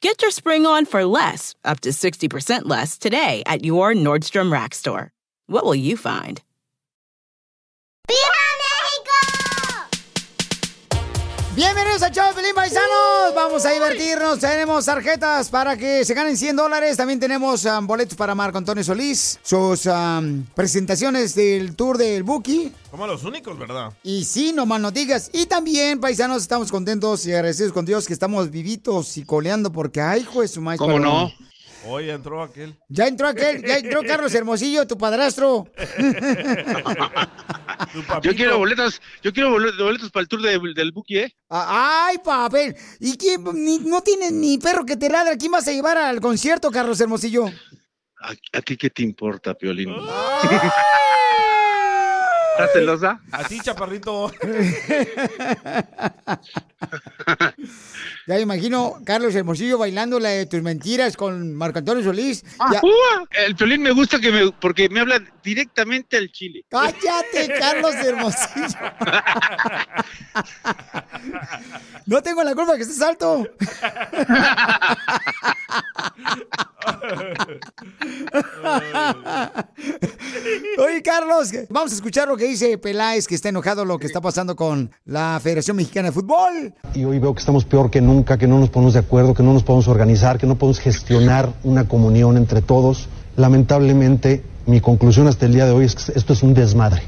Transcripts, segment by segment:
Get your spring on for less, up to 60% less, today at your Nordstrom Rack store. What will you find? Bienvenidos a Show Pelín Paisanos. Vamos a divertirnos. Tenemos tarjetas para que se ganen 100 dólares. También tenemos um, boletos para Marco Antonio Solís. Sus um, presentaciones del tour del Buki. Como los únicos, ¿verdad? Y sí, no más no digas. Y también, paisanos, estamos contentos y agradecidos con Dios que estamos vivitos y coleando porque, ay, juez, su maestro. ¿Cómo no? Hoy entró aquel. Ya entró aquel, ya entró Carlos Hermosillo, tu padrastro. Yo quiero boletos, yo quiero boletos, boletos para el tour de- del Buki, ¿eh? Ah, Ay, papel. ¿Y quién, ni- no tienes ni perro que te ladra? ¿Quién vas a llevar al concierto, Carlos Hermosillo? ¿A, a ti qué te importa, Piolín? ¿Estás celosa? A ti, chaparrito. Ya me imagino Carlos Hermosillo bailando la de tus mentiras con Marco Antonio Solís. Ah. El Piolín me gusta que me, porque me habla directamente al chile. Cállate, Carlos Hermosillo. No tengo la culpa que estés alto. Oye, Carlos, vamos a escuchar lo que dice Peláez, que está enojado lo que está pasando con la Federación Mexicana de Fútbol. Y hoy veo que estamos peor que nunca, que no nos ponemos de acuerdo, que no nos podemos organizar, que no podemos gestionar una comunión entre todos. Lamentablemente, mi conclusión hasta el día de hoy es que esto es un desmadre.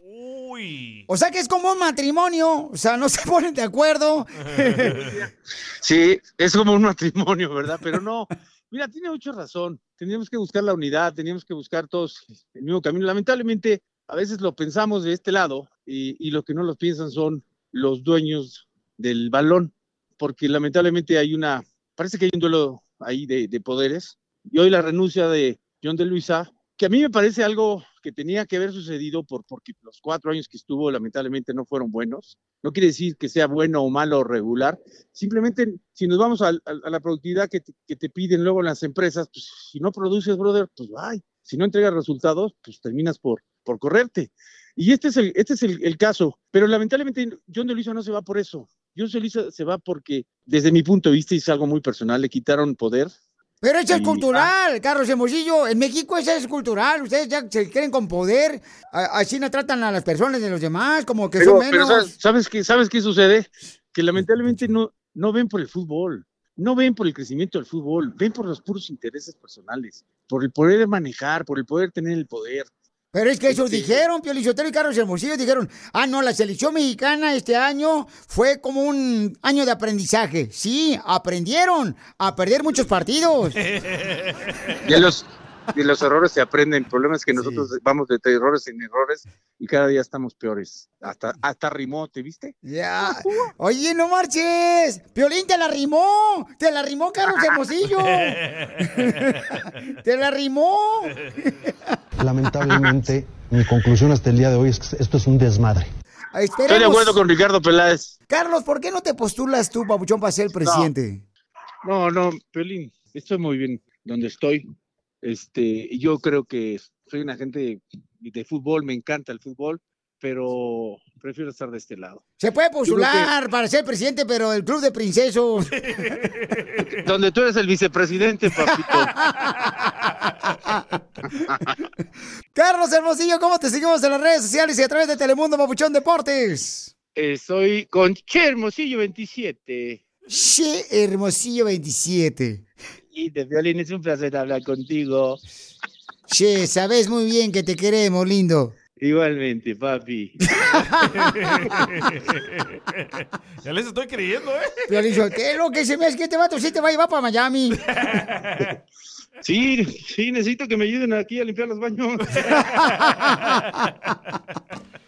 O sea que es como un matrimonio, o sea, no se ponen de acuerdo. Sí, es como un matrimonio, ¿verdad? Pero no, mira, tiene mucha razón. Teníamos que buscar la unidad, teníamos que buscar todos el mismo camino. Lamentablemente, a veces lo pensamos de este lado y, y lo que no lo piensan son los dueños del balón, porque lamentablemente hay una, parece que hay un duelo ahí de poderes. Y hoy la renuncia de John de Luisa, que a mí me parece algo que tenía que haber sucedido por, porque los cuatro años que estuvo lamentablemente no fueron buenos. No quiere decir que sea bueno o malo o regular. Simplemente, si nos vamos a, la productividad que te, piden luego las empresas, pues si no produces, brother, pues ay. Si no entregas resultados, pues terminas por, por correrte. Y este es el, este es el, el caso. Pero lamentablemente John de Luisa no se va por eso. John de Luisa se va porque, desde mi punto de vista, y es algo muy personal, le quitaron poder. Pero eso es cultural, Carlos Hermosillo. En México eso es cultural. Ustedes ya se creen con poder. Así no tratan a las personas de los demás, como que Pero, son pero menos. ¿sabes, sabes qué, ¿sabes qué sucede? Que lamentablemente no, no ven por el fútbol, no ven por el crecimiento del fútbol, ven por los puros intereses personales, por el poder manejar, por el poder tener el poder. Pero es que eso dijeron, Pio Lizotero y Carlos Hermosillo, dijeron, ah, no, la selección mexicana este año fue como un año de aprendizaje. Sí, aprendieron a perder muchos partidos. De los, de los errores se aprenden. El problema es que nosotros vamos de errores en errores y cada día estamos peores. Hasta, hasta rimó, ¿te viste? Ya. Oye, no marches. Piolín te la rimó. Te la rimó Carlos Hermosillo. te la rimó. Lamentablemente, mi conclusión hasta el día de hoy es que esto es un desmadre. Esperemos. Estoy de acuerdo con Ricardo Peláez. Carlos, ¿por qué no te postulas tú, Pabuchón, para ser el presidente? No, no, Pelín, estoy muy bien donde estoy. Este, yo creo que soy una gente de fútbol, me encanta el fútbol, pero prefiero estar de este lado. Se puede postular para ser presidente, pero el club de princesos. Donde tú eres el vicepresidente, papito. Carlos Hermosillo, ¿cómo te seguimos en las redes sociales y a través de Telemundo Papuchón Deportes? Eh, soy con Che Hermosillo 27. Che Hermosillo 27. Violín es un placer hablar contigo. Che, sabes muy bien que te queremos, lindo. Igualmente, papi. ya les estoy creyendo, ¿eh? Piolín Sotelo, que se me es que este vato sí te va a llevar para Miami. Sí, sí, necesito que me ayuden aquí a limpiar los baños.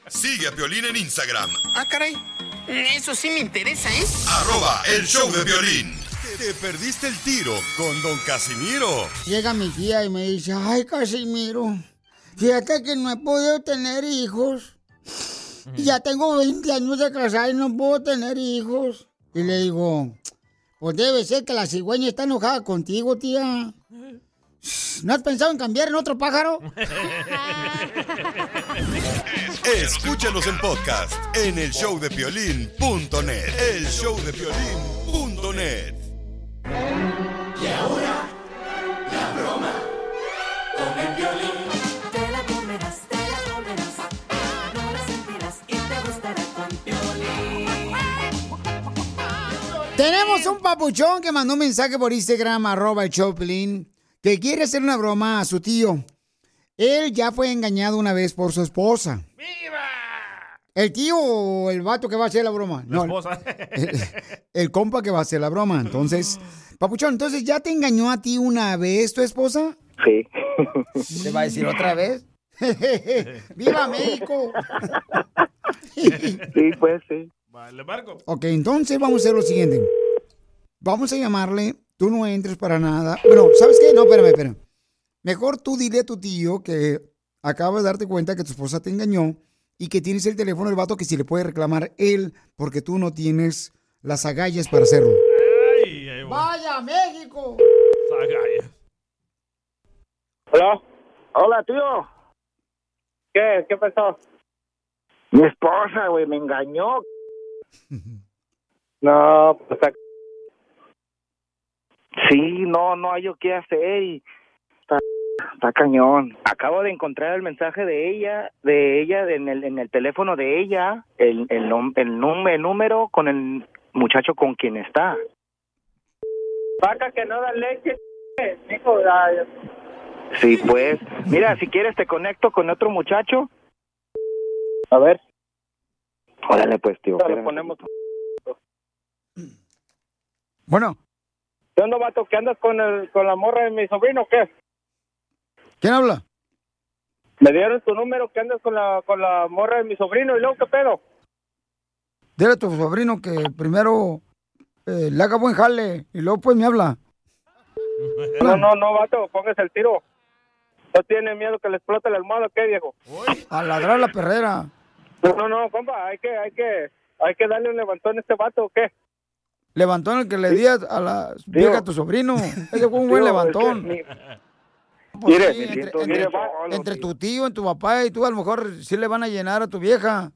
Sigue a Piolín en Instagram, Ah, caray. Eso sí me interesa, ¿eh? arroba el show de violín. Te perdiste el tiro con Don Casimiro. Llega mi tía y me dice, ay, Casimiro, fíjate que no he podido tener hijos. Y ya tengo 20 años de casada y no puedo tener hijos. Y le digo, pues debe ser que la cigüeña está enojada contigo, tía. ¿No has pensado en cambiar en otro pájaro? Escúchanos en podcast en el showdepiolín.net. El showdepiolín.net. Y ahora, la broma con el violín. Te la comerás, te la comerás. No la sentirás y te gustará con violín. Tenemos un papuchón que mandó un mensaje por Instagram, arroba el Choplin, que quiere hacer una broma a su tío. Él ya fue engañado una vez por su esposa. ¡Viva! ¿El tío o el vato que va a hacer la broma? La esposa. El, el compa que va a hacer la broma. Entonces, papuchón, entonces ya te engañó a ti una vez tu esposa. Sí. ¿Te va a decir otra vez? ¡Viva México! Sí, pues sí. Vale, Marco. Ok, entonces vamos a hacer lo siguiente. Vamos a llamarle, tú no entres para nada. Bueno, ¿sabes qué? No, espérame, espérame. Mejor tú dile a tu tío que acabas de darte cuenta que tu esposa te engañó y que tienes el teléfono del vato que si le puede reclamar él porque tú no tienes las agallas para hacerlo. ¡Vaya México! Hola. Hola, tío. ¿Qué? ¿Qué pasó? Mi esposa, güey, me engañó. No, pues... Sí, no, no hay yo qué hacer y... Está, está cañón. Acabo de encontrar el mensaje de ella, de ella, en el, en el teléfono de ella, el, el, nom- el, el número con el muchacho con quien está. Vaca que no da leche, hijo Sí, pues. Mira, si quieres te conecto con otro muchacho. A ver. Órale, pues, tío. ponemos. Bueno, ¿Qué onda, vato? ¿Qué andas con, el, con la morra de mi sobrino o qué? ¿quién habla? Me dieron tu número, ¿qué andas con la, con la morra de mi sobrino? ¿Y luego qué pedo? Dile a tu sobrino que primero eh, le haga buen jale y luego pues me habla. No, no, no, vato, póngase el tiro. ¿No tiene miedo que le explote la almohada qué, viejo? A ladrar la perrera. No, no, no, compa, hay que, hay que, hay que darle un levantón a este vato o qué. Levantón el que le di a la vieja a tu sobrino. Ese fue un buen Tío, levantón. es que Pues Mire, sí, me entre, siento entre- bien solo, entre tío. tu tío, en tu papá y tú a lo mejor sí le van a llenar a tu vieja.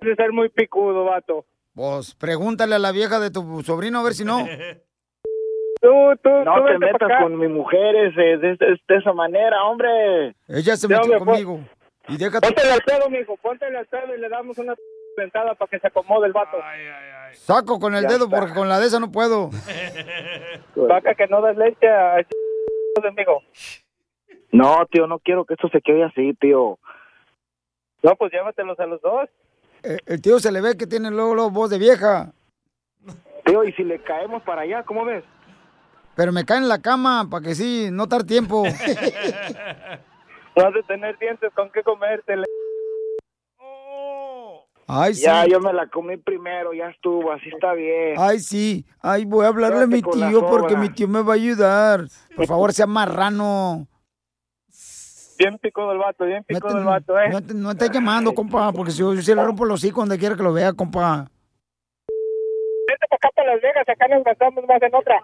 Debe ser muy picudo, vato. Pues pregúntale a la vieja de tu sobrino a ver si no. Tú, tú, No tú te metas con mi mujer de, de- de- de esa manera, hombre. Ella se metió hombre, pues. conmigo. Y déjate. Póntele al pedo, mijo, póntele al pedo y le damos una sentada para que se acomode el vato. Saco con el Ya dedo está. porque con la de esa no puedo. Vaca que no das leche a ese amigo. No, tío, no quiero que esto se quede así, tío. No, pues llévatelos a los dos. Eh, el tío se le ve que tiene luego, luego voz de vieja. Tío, y si le caemos para allá, ¿cómo ves? Pero me cae en la cama para que sí, no tar tiempo. No has de tener dientes con qué comértele. Ay, sí. Ya, yo me la comí primero, ya estuvo, así está bien. Ay, sí. Ay, voy a hablarle a mi tío porque mi tío me va a ayudar. Por favor, sea marrano. Bien picudo el vato, bien No picudo te, el vato, ¿eh? no te- no estés llamando, compa, porque si yo, yo sí le rompo los hijos donde quiera que lo vea, compa. Vete para acá para Las Vegas, acá nos gastamos más en otra.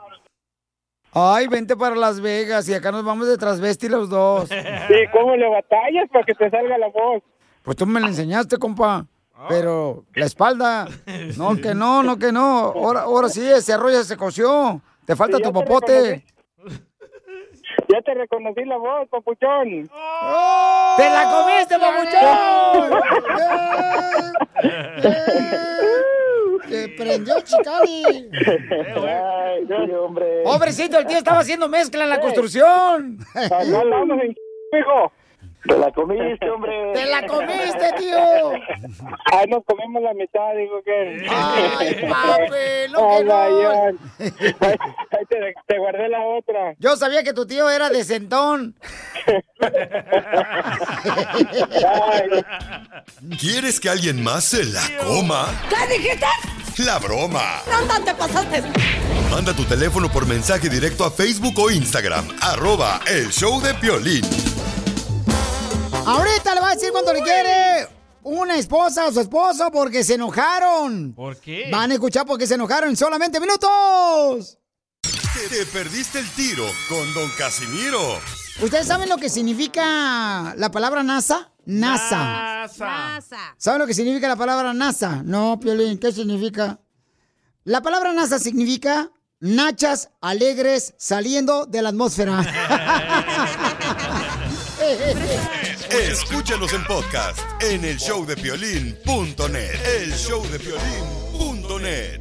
Ay, vente para Las Vegas y acá nos vamos de transvesti los dos. Sí, ¿cómo le batallas para que te salga la voz? Pues tú me la enseñaste, compa. Pero la espalda. No, que no, no, que no. Ahora, ahora sí, ese arroz ya se coció. Te falta Sí, tu te popote. Ya te reconocí la voz, papuchón. ¡Te la comiste, papuchón! ¡Te prendió Chicali! Ay, sí, hombre. Pobrecito, el tío estaba haciendo mezcla en la construcción. Acá andamos en hijo. Te la comiste, hombre. ¡Te la comiste, tío! Ay, nos comimos la mitad, digo que. ¡Ay, papi! ¡Lo que Ay, no! ay, te, te guardé la otra. Yo sabía que tu tío era de centón. ¿Quieres que alguien más se la coma? ¿Qué dijiste? La broma. ¿Dónde te pasaste? Manda tu teléfono por mensaje directo a Facebook o Instagram. Arroba el show de Piolín. Ahorita le va a decir cuánto le quiere una esposa o su esposo porque se enojaron. ¿Por qué? Van a escuchar porque se enojaron en solamente minutos. Te, te perdiste el tiro con Don Casimiro. ¿Ustedes saben lo que significa la palabra NASA? NASA. NASA. ¿Saben lo que significa la palabra NASA? No, Piolín, ¿qué significa? La palabra NASA significa nachas alegres saliendo de la atmósfera. Escúchanos en podcast en el showdepiolín.net. El showdepiolín.net.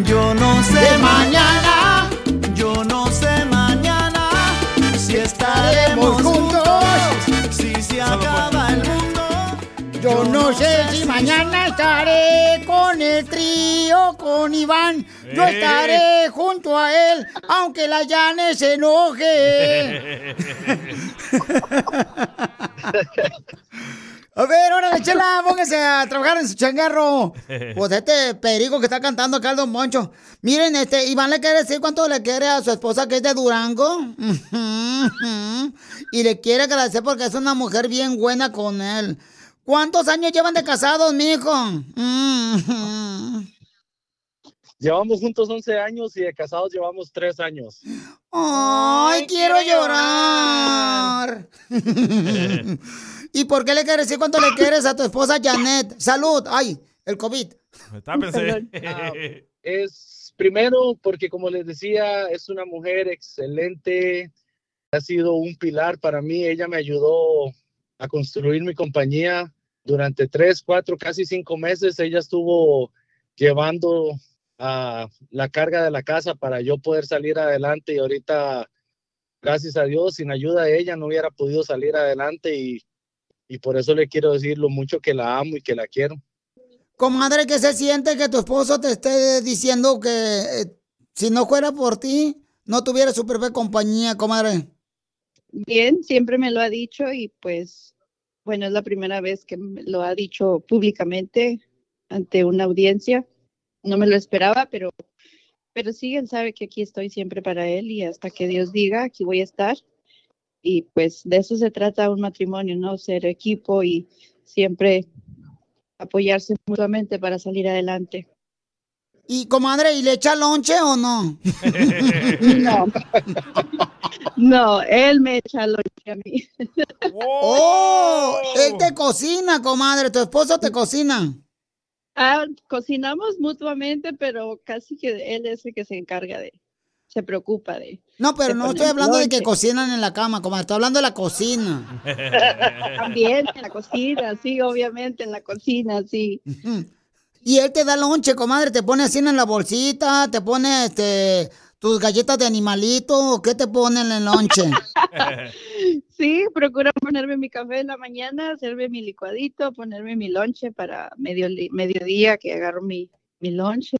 Yo no sé mañana, yo no sé mañana si estaremos juntos, si se acaba el mundo. Yo no sé si mañana estaré con el trío, con Iván. Yo estaré junto a él, aunque la Yane se enoje. A ver, órale, chela, póngase a trabajar en su changarro. Pues este perico que está cantando acá el Don Moncho. Miren, este, Iván le quiere decir cuánto le quiere a su esposa que es de Durango. Y le quiere agradecer porque es una mujer bien buena con él. ¿Cuántos años llevan de casados, mijo? Llevamos juntos 11 años y de casados llevamos 3 años. Ay, quiero llorar. ¿Y por qué le quieres decir cuánto le quieres a tu esposa Janet? Salud. Ay, el COVID. Tápese. Ah, es primero porque como les decía, es una mujer excelente, ha sido un pilar para mí, ella me ayudó a construir mi compañía durante tres, cuatro, casi cinco meses, ella estuvo llevando a la carga de la casa para yo poder salir adelante y ahorita, gracias a Dios, sin ayuda de ella no hubiera podido salir adelante y, y por eso le quiero decir lo mucho que la amo y que la quiero. Comadre, ¿qué se siente que tu esposo te esté diciendo que eh, si no fuera por ti, no tuviera su propia compañía, comadre? Bien, siempre me lo ha dicho y pues, bueno, es la primera vez que me lo ha dicho públicamente ante una audiencia. No me lo esperaba, pero, pero sí, él sabe que aquí estoy siempre para él y hasta que Dios diga, aquí voy a estar. Y pues de eso se trata un matrimonio, ¿no? Ser equipo y siempre apoyarse mutuamente para salir adelante. Y comadre, ¿y le echa lonche o no? No. No, él me echa lonche a mí. ¡Oh! Él te cocina, comadre. Tu esposo te cocina. Ah, cocinamos mutuamente, pero casi que él es el que se encarga de, se preocupa de. No, pero no estoy hablando de que cocinan en la cama, comadre. Estoy hablando de la cocina. También en la cocina, sí, obviamente en la cocina, sí. Y él te da lonche, comadre. Te pone así en la bolsita, te pone este tus galletas de animalito. ¿o ¿Qué te pone en el lonche? Sí, procuro ponerme mi café en la mañana, hacerme mi licuadito, ponerme mi lonche para medio, mediodía que agarro mi, mi lonche.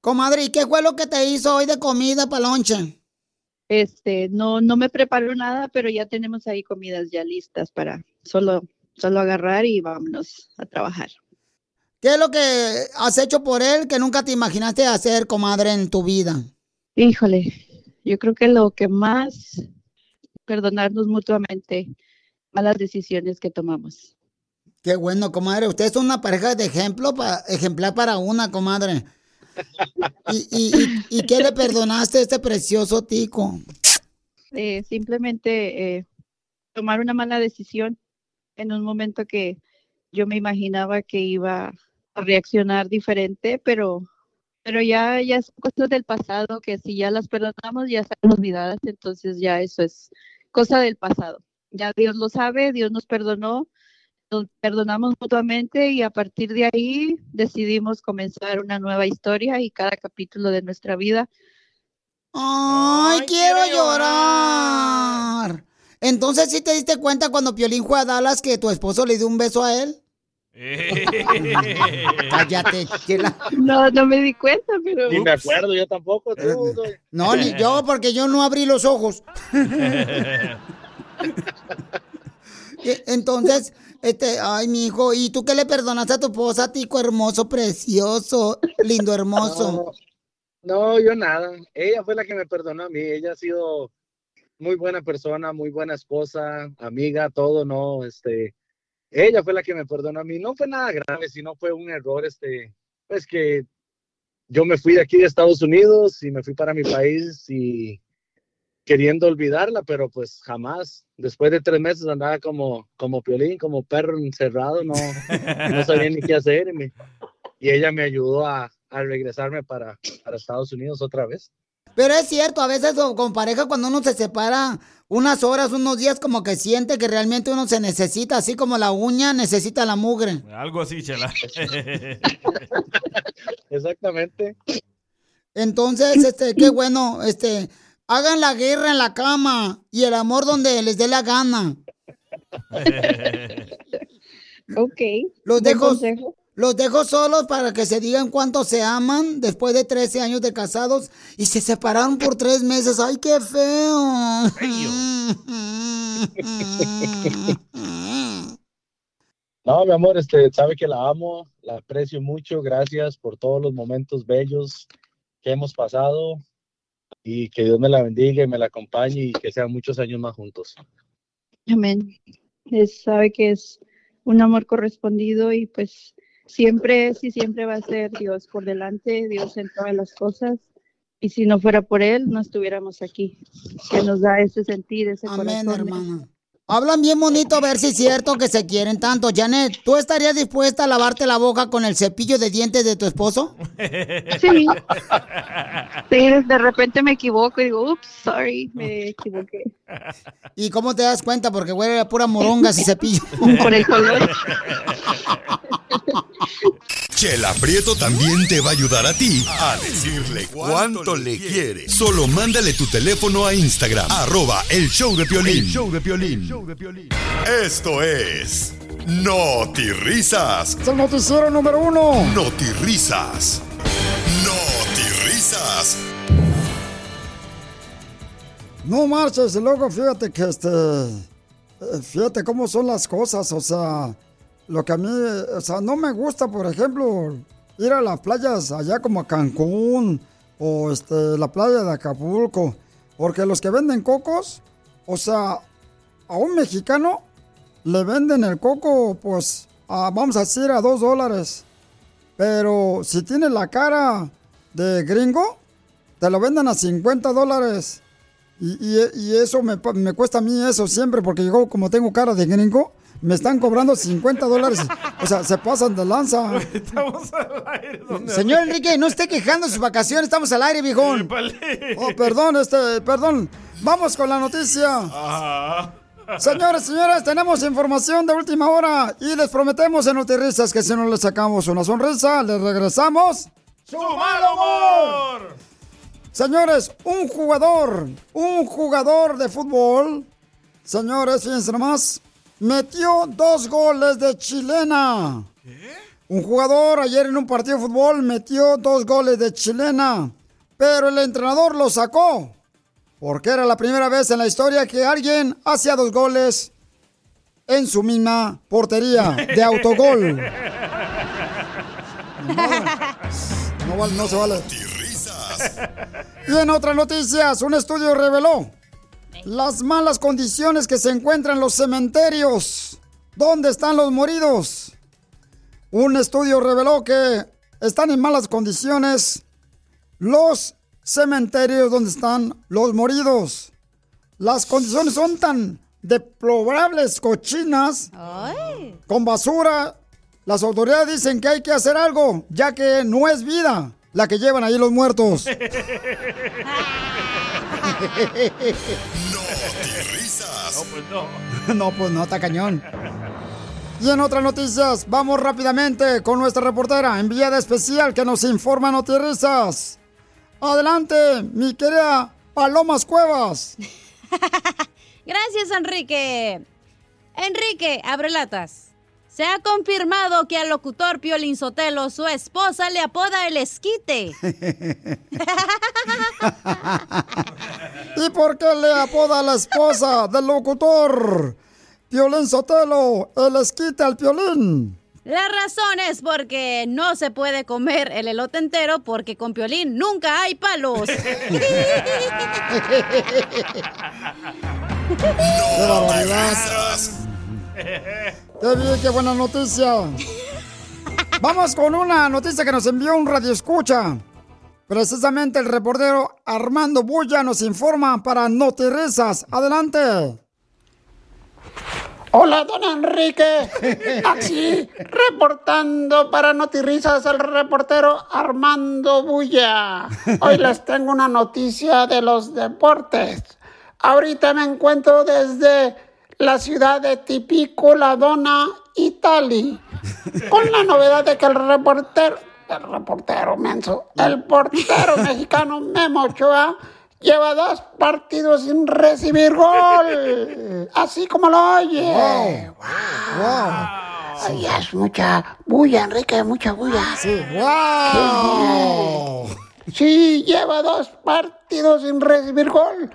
Comadre, ¿y qué fue lo que te hizo hoy de comida para lonche? Este, no, no me preparo nada, pero ya tenemos ahí comidas ya listas para solo, solo agarrar y vámonos a trabajar. ¿Qué es lo que has hecho por él que nunca te imaginaste hacer, comadre, en tu vida? Híjole, yo creo que lo que más perdonarnos mutuamente malas decisiones que tomamos. Qué bueno, comadre. Usted es una pareja de ejemplo, ejemplar para una, comadre. ¿Y, qué le perdonaste a este precioso tico? Eh, simplemente eh, tomar una mala decisión en un momento que yo me imaginaba que iba a reaccionar diferente, pero pero ya ya es cosas del pasado que si ya las perdonamos ya están olvidadas, entonces ya eso es cosa del pasado. Ya Dios lo sabe, Dios nos perdonó, nos perdonamos mutuamente y a partir de ahí decidimos comenzar una nueva historia y cada capítulo de nuestra vida ¡Ay, quiero llorar! Entonces, ¿sí te diste cuenta cuando Piolín fue a Dallas que tu esposo le dio un beso a él? Cállate, chela. No, no me di cuenta, pero... Ni me acuerdo, yo tampoco. Tú, tú. No, ni yo, porque yo no abrí los ojos. E- Entonces, este, ay, mi hijo, ¿y tú qué le perdonaste a tu esposa, tico hermoso, precioso, lindo, hermoso? No, yo nada. Ella fue la que me perdonó a mí. Ella ha sido muy buena persona, muy buena esposa, amiga, todo, no, este, ella fue la que me perdonó a mí. No fue nada grave, sino fue un error, este, pues que yo me fui de aquí de Estados Unidos y me fui para mi país y queriendo olvidarla, pero pues jamás. Después de tres meses andaba como, como piolín, como perro encerrado, no, no sabía ni qué hacer. Y, me- y ella me ayudó a, a regresarme para, para Estados Unidos otra vez. Pero es cierto, a veces con pareja cuando uno se separa unas horas, unos días, como que siente que realmente uno se necesita, así como la uña necesita la mugre. Algo así, chela. Exactamente. Entonces, este, qué bueno, este, hagan la guerra en la cama y el amor donde les dé la gana. Ok. Los dejo, consejo. los dejo solos para que se digan cuánto se aman después de 13 años de casados y se separaron por tres meses. ¡Ay, qué feo! No, mi amor, este, sabe que la amo, la aprecio mucho. Gracias por todos los momentos bellos que hemos pasado y que Dios me la bendiga y me la acompañe y que sean muchos años más juntos. Amén. Es, sabe que es un amor correspondido y pues siempre es y siempre va a ser Dios por delante, Dios en todas las cosas. Y si no fuera por Él, no estuviéramos aquí. Que nos da ese sentir, ese Amén, corazón. hermana. Hablan bien bonito a ver si es cierto que se quieren tanto. Janet, ¿tú estarías dispuesta a lavarte la boca con el cepillo de dientes de tu esposo? Sí. Sí, de repente me equivoco y digo, ups, sorry, me equivoqué. ¿Y cómo te das cuenta? Porque huele a pura moronga ese cepillo. Por el color. Chela Prieto también te va a ayudar a ti a decirle cuánto le quiere. Solo mándale tu teléfono a Instagram, arroba el show de Piolín. El show de Esto es Risas. Es el noticiero número uno. Risas. Risas. No marches, y luego fíjate que este. eh, Fíjate cómo son las cosas, o sea. Lo que a mí, o sea, no me gusta, por ejemplo, ir a las playas allá como a Cancún o este, la playa de Acapulco. Porque los que venden cocos, o sea, a un mexicano le venden el coco, pues, a- vamos a decir, a dos dólares. Pero si tiene la cara de gringo, te lo venden a 50 dólares. Y, y- y eso me, cuesta a mí eso siempre, porque yo como tengo cara de gringo, me están cobrando 50 dólares. O sea, se pasan de lanza. Estamos al aire. ¿dónde Señor Enrique, no esté quejando de sus vacaciones, estamos al aire, viejón. Oh, perdón, este, perdón. Vamos con la noticia. Señores, señoras, tenemos información de última hora y les prometemos en Notirrisas que si no les sacamos una sonrisa, les regresamos ¡Su mal humor! Señores, un jugador, un jugador de fútbol, señores, fíjense nomás, metió dos goles de chilena. Un jugador ayer en un partido de fútbol metió dos goles de chilena, pero el entrenador lo sacó. Porque era la primera vez en la historia que alguien hacía dos goles en su misma portería de autogol. No, no se vale. Y en otras noticias, un estudio reveló las malas condiciones que se encuentran en los cementerios. ¿Dónde están los moridos? Un estudio reveló que están en malas condiciones los cementerios donde están los moridos. Las condiciones son tan deplorables, cochinas, con basura. Las autoridades dicen que hay que hacer algo, ya que no es vida la que llevan ahí los muertos. risas. pues no. no, pues no, está cañón. Y en otras noticias, vamos rápidamente con nuestra reportera enviada especial que nos informa noticias. Adelante, mi querida Palomas Cuevas. Gracias, Enrique. Enrique, abre latas. Se ha confirmado que al locutor Piolín Sotelo, su esposa, le apoda el esquite. ¿Y por qué le apoda la esposa del locutor? Piolín Sotelo, el esquite al Piolín. La razón es porque no se puede comer el elote entero porque con Piolín nunca hay palos. ¡Qué barbaridad! ¡Qué bien, qué buena noticia! Vamos con una noticia que nos envió un radio escucha. Precisamente el reportero Armando Bulla nos informa para Notirizas. ¡Adelante! Hola, don Enrique. Aquí, reportando para Notirizas, el reportero Armando Bulla. Hoy les tengo una noticia de los deportes. Ahorita me encuentro desde la ciudad de Tipico, La Dona, Italia. Con la novedad de que el reportero, el reportero menso, el portero mexicano Memo Ochoa lleva dos partidos sin recibir gol. Así como lo oye. Ay, es mucha bulla, Enrique, mucha bulla. Sí, wow. Sí, lleva dos partidos sin recibir gol.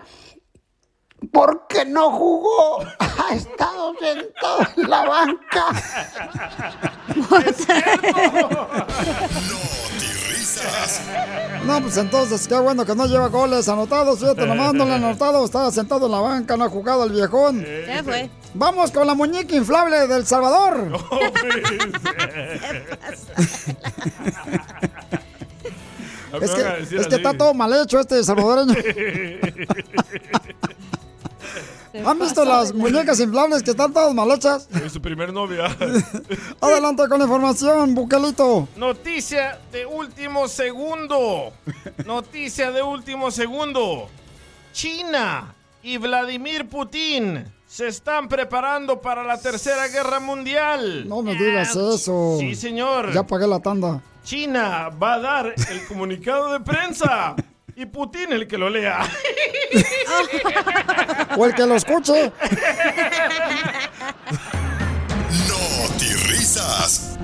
Porque no jugó. Ha estado sentado en la banca. No, pues entonces, qué bueno que no lleva goles anotados. Fíjate, nomás no le han anotado. Estaba sentado en la banca, no ha jugado el viejón. Ya fue. Vamos con la muñeca inflable del Salvador. es que, es que está todo mal hecho este salvadoreño. ¿Han visto las muñecas inflables que están todas mal hechas? Es su primer novia. Adelante con la información, Buquelito. Noticia de último segundo. Noticia de último segundo. China y Vladimir Putin se están preparando para la tercera guerra mundial. No me digas eso. Sí, señor. Ya pagué la tanda. China va a dar el comunicado de prensa y Putin el que lo lea. O el que lo escuche. No risas.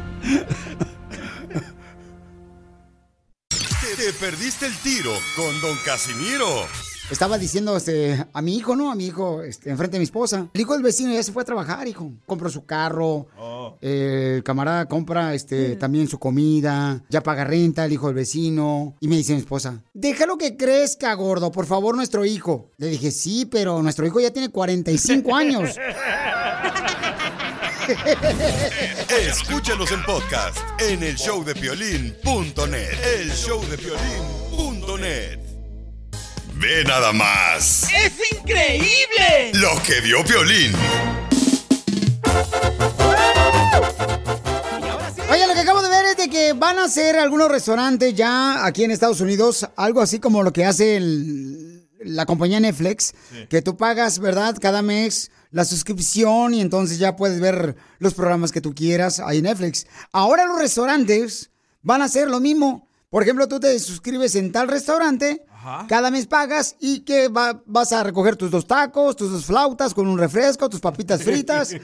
Te perdiste el tiro con Don Casimiro. Estaba diciendo este, a mi hijo, ¿no? A mi hijo, este, enfrente de mi esposa. El hijo del vecino ya se fue a trabajar, hijo. Compró su carro. eh, el camarada compra este, también su comida. Ya paga renta el hijo del vecino. Y me dice mi esposa, déjalo que crezca, gordo, por favor, nuestro hijo. Le dije, sí, pero nuestro hijo ya tiene 45 años. Escúchanos en podcast en el showdepiolín.net. El showdepiolín.net. Ve nada más ¡Es increíble! lo que vio Piolín. Oye, lo que acabo de ver es de que van a hacer algunos restaurantes ya aquí en Estados Unidos, algo así como lo que hace el- la compañía Netflix, que tú pagas, ¿verdad? Cada mes la suscripción y entonces ya puedes ver los programas que tú quieras ahí en Netflix. Ahora los restaurantes van a hacer lo mismo. Por ejemplo, tú te suscribes en tal restaurante, cada mes pagas y que va- vas a recoger tus dos tacos, tus dos flautas con un refresco, tus papitas fritas.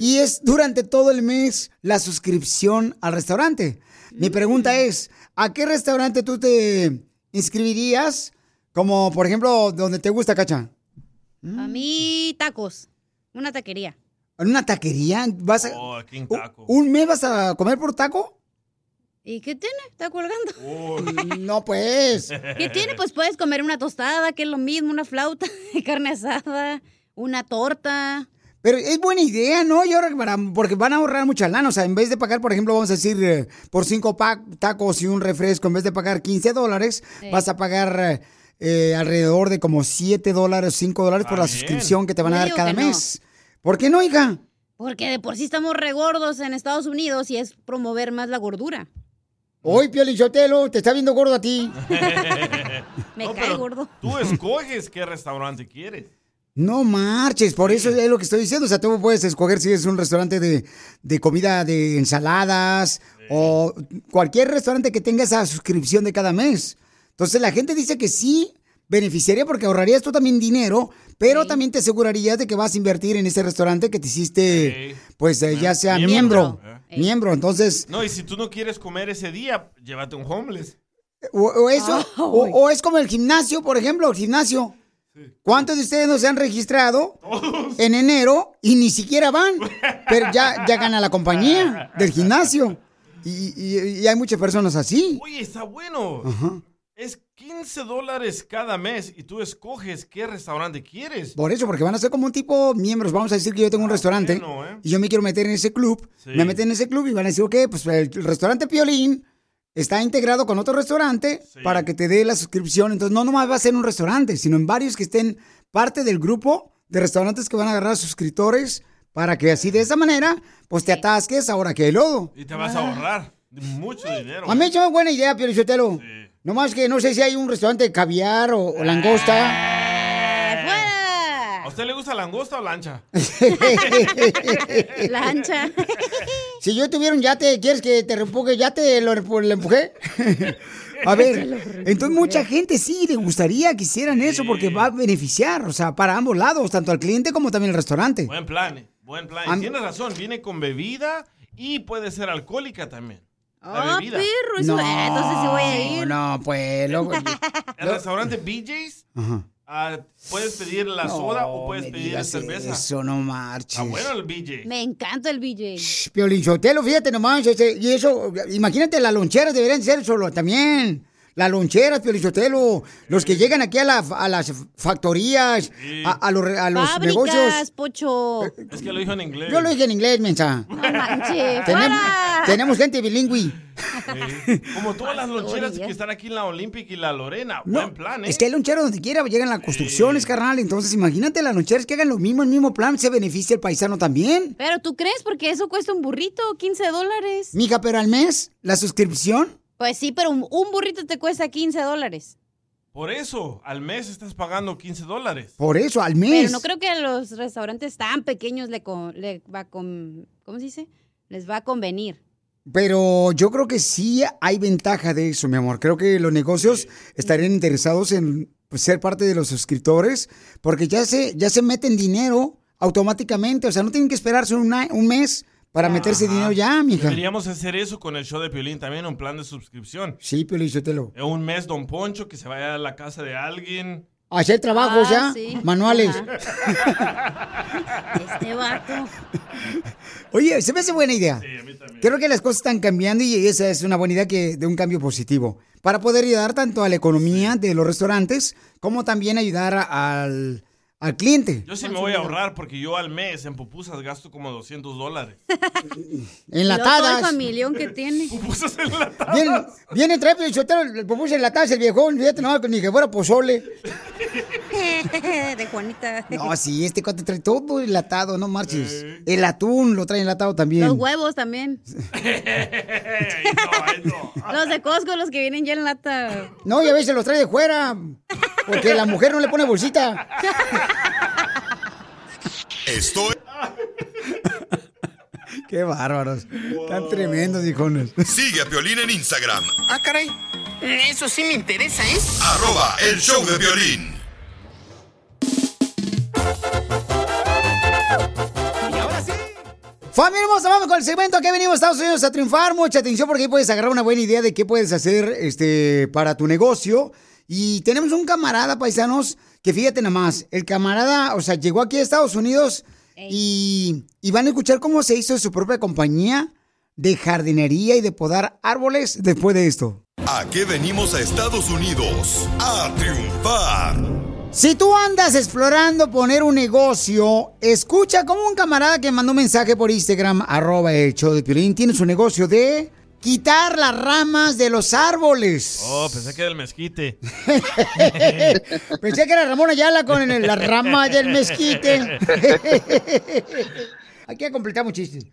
y es durante todo el mes la suscripción al restaurante. Mi pregunta es, ¿a qué restaurante tú te inscribirías Como, por ejemplo, donde te gusta, Cacha. A mí, tacos. Una taquería. ¿En una taquería? ¿Vas a, Oh. ¿Un mes vas a comer por taco? ¿Y qué tiene? ¿Está colgando? No, pues. ¿Qué tiene? Pues puedes comer una tostada, que es lo mismo, una flauta de carne asada, una torta. Pero es buena idea, ¿no? Yo creo que para- porque van a ahorrar mucha lana. O sea, en vez de pagar, por ejemplo, vamos a decir, eh, por cinco pa- tacos y un refresco, en vez de pagar 15 dólares, Sí. vas a pagar eh, alrededor de como 7 dólares, 5 dólares por la suscripción que te van a dar cada no. mes. ¿Por qué no, hija? Porque de por sí estamos regordos en Estados Unidos y es promover más la gordura. Hoy, Pio Lichotelo, te está viendo gordo a ti. Me No, cae gordo. Tú escoges qué restaurante quieres. No marches, por eso es lo que estoy diciendo. O sea, tú puedes escoger si es un restaurante de, de comida de ensaladas o cualquier restaurante que tenga esa suscripción de cada mes. Entonces la gente dice que sí beneficiaría porque ahorrarías tú también dinero, pero también te asegurarías de que vas a invertir en ese restaurante que te hiciste, pues eh, ya sea miembro. Miembro. Miembro, entonces, No, y si tú no quieres comer ese día, llévate un homeless. o, o eso, o, o es como el gimnasio, por ejemplo, el gimnasio. ¿Cuántos de ustedes no se han registrado en enero y ni siquiera van? Pero ya, ya gana la compañía del gimnasio. Y, y- y hay muchas personas así. Oye, está bueno. Ajá. Es 15 dólares cada mes y tú escoges qué restaurante quieres. Por eso, porque van a ser como un tipo miembros. Vamos a decir que yo tengo un restaurante bueno, ¿eh? y yo me quiero meter en ese club. Sí. Me meten en ese club y van a decir, ok, pues el restaurante Piolín está integrado con otro restaurante para que te dé la suscripción. Entonces, no nomás va a ser un restaurante, sino en varios que estén parte del grupo de restaurantes que van a agarrar suscriptores para que así de esa manera, pues te atasques ahora que hay lodo. Y te vas a ahorrar mucho dinero. A mí es una buena idea, Pio Lichotelo. Nomás que no sé si hay un restaurante de caviar o, o langosta. ¿A usted le gusta langosta o lancha? Lancha. Si yo tuviera un yate, ¿quieres que te empuje yate? ¿Lo, lo empujé? A ver, entonces mucha gente sí le gustaría que hicieran eso porque va a beneficiar, o sea, para ambos lados, tanto al cliente como también al restaurante. Buen plan, eh, buen plan. Am- Tienes razón, viene con bebida y puede ser alcohólica también. La Ah, perro, eso, eh, entonces sí voy a ir. No, pues, loco. El restaurante BJ's, Ajá. ah, puedes pedir la soda o puedes pedir digas cerveza. Eso no marches. Está bueno el BJ. Me encanta el BJ. Fíjate nomás, este, y eso, imagínate, las loncheras deberían ser solo también. Las loncheras, Piolichotelo, los que llegan aquí a, la- a las factorías, a, a los, a los Fábricas, negocios. Pocho. Es que lo dijo en inglés. Yo lo dije en inglés, mensa. No manches, tenemos, tenemos gente bilingüe. Sí. Como todas las loncheras que están aquí en la Olympic y la Lorena. Buen plan, ¿eh? Es que hay loncheros donde quiera, llegan las construcciones, carnal. Entonces, imagínate las loncheras que hagan lo mismo, el mismo plan, se beneficia el paisano también. Pero tú crees, porque eso cuesta un burrito, 15 dólares. Mija, pero al mes, la suscripción. Pues sí, pero un, un burrito te cuesta 15 dólares. Por eso, al mes estás pagando 15 dólares. Por eso, al mes. Pero no creo que a los restaurantes tan pequeños le, con- le va a con, ¿cómo se dice? Les va a convenir. Pero yo creo que sí hay ventaja de eso, mi amor. Creo que los negocios estarían interesados en pues, ser parte de los suscriptores porque ya se, ya se meten dinero automáticamente. O sea, no tienen que esperarse un mes para meterse dinero ya, mija. Deberíamos hacer eso con el show de Piolín también, un plan de suscripción. Sí, pero Isotelo. En un mes, Don Poncho, que se vaya a la casa de alguien. Hacer trabajos Ah, ya, sí. manuales. Este vato. Oye, se me hace buena idea. Creo que las cosas están cambiando y esa es una buena idea que, de un cambio positivo. Para poder ayudar tanto a la economía de los restaurantes como también ayudar a- al, al cliente. Yo sí me voy a ahorrar porque yo al mes en pupusas gasto como 200 dólares. Enlatadas. Todo el familión que tiene. Pupusas enlatadas. Viene, viene trae el chotero, el pupuse en la taza, el viejón, fíjate, no, ni que fuera pozole. De Juanita. No, sí, este cuate trae todo enlatado, no marches. El atún lo trae enlatado también. Los huevos también. Los de Costco, los que vienen ya en lata. No, y a veces los trae de fuera, porque la mujer no le pone bolsita. Estoy. Qué bárbaros. Tan tremendos, hijones. Sigue a Piolín en Instagram. Ah, caray. Eso sí me interesa, ¿eh? Arroba el show de violín. Familia hermosa, vamos con el segmento que venimos a Estados Unidos a triunfar. Mucha atención porque ahí puedes agarrar una buena idea de qué puedes hacer este, para tu negocio. Y tenemos un camarada, paisanos, que fíjate nada más, el camarada, o sea, llegó aquí a Estados Unidos y, y van a escuchar cómo se hizo su propia compañía de jardinería y de podar árboles después de esto. ¿A qué venimos a Estados Unidos? A triunfar. Si tú andas explorando poner un negocio, escucha como un camarada que mandó un mensaje por Instagram, arroba el show de Piolín, tiene su negocio de quitar las ramas de los árboles. Oh, pensé que era el mezquite. Pensé que era Ramón Ayala con el- la rama del mezquite. Aquí completamos chistes.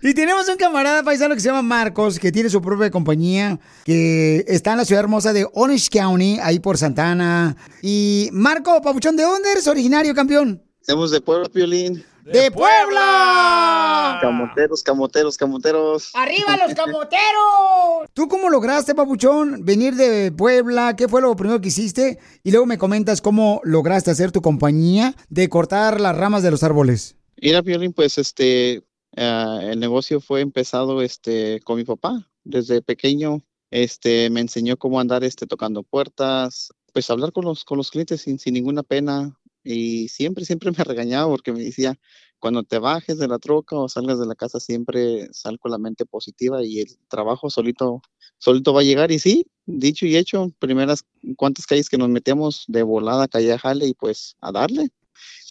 Y tenemos un camarada paisano que se llama Marcos, que tiene su propia compañía, que está en la ciudad hermosa de Orange County, ahí por Santana. Y Marco, Papuchón, ¿de dónde eres originario, campeón? Somos de Puebla, Piolín. ¡De Puebla! Camoteros, camoteros, camoteros. ¡Arriba los camoteros! ¿Tú cómo lograste, Papuchón, venir de Puebla? ¿Qué fue lo primero que hiciste? Y luego me comentas cómo lograste hacer tu compañía de cortar las ramas de los árboles. Mira, Piolín, pues este, ah, el negocio fue empezado este, con mi papá. Desde pequeño, este, me enseñó cómo andar este, tocando puertas, pues hablar con los, con los clientes sin, sin ninguna pena. Y siempre, siempre me regañaba porque me decía, cuando te bajes de la troca o salgas de la casa, siempre sal con la mente positiva y el trabajo solito, solito va a llegar. Y sí, dicho y hecho, primeras cuantas calles que nos metemos de volada, calle a jale y pues a darle.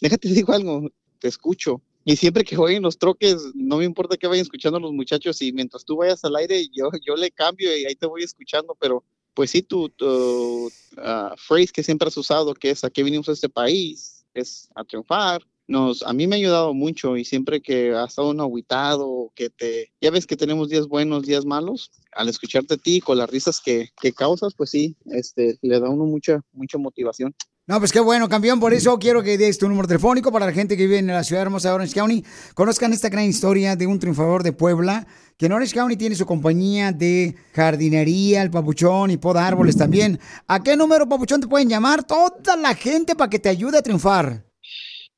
Déjate digo algo, te escucho. Y siempre que voy en los troques, no me importa que vayan escuchando los muchachos y mientras tú vayas al aire, yo, yo le cambio y ahí te voy escuchando, pero pues sí, tu, tu ah, phrase que siempre has usado, que es a qué vinimos a este país, es a triunfar. Nos, a mí me ha ayudado mucho y siempre que has estado uno aguitado, que te, ya ves que tenemos días buenos, días malos, al escucharte a ti con las risas que, que causas, pues sí, este, le da uno mucha, mucha motivación. No, pues qué bueno, campeón. Por eso quiero que des tu número telefónico para la gente que vive en la ciudad hermosa de Orange County. Conozcan esta gran historia de un triunfador de Puebla, que en Orange County tiene su compañía de jardinería, el papuchón y poda árboles también. ¿A qué número, papuchón, te pueden llamar toda la gente para que te ayude a triunfar?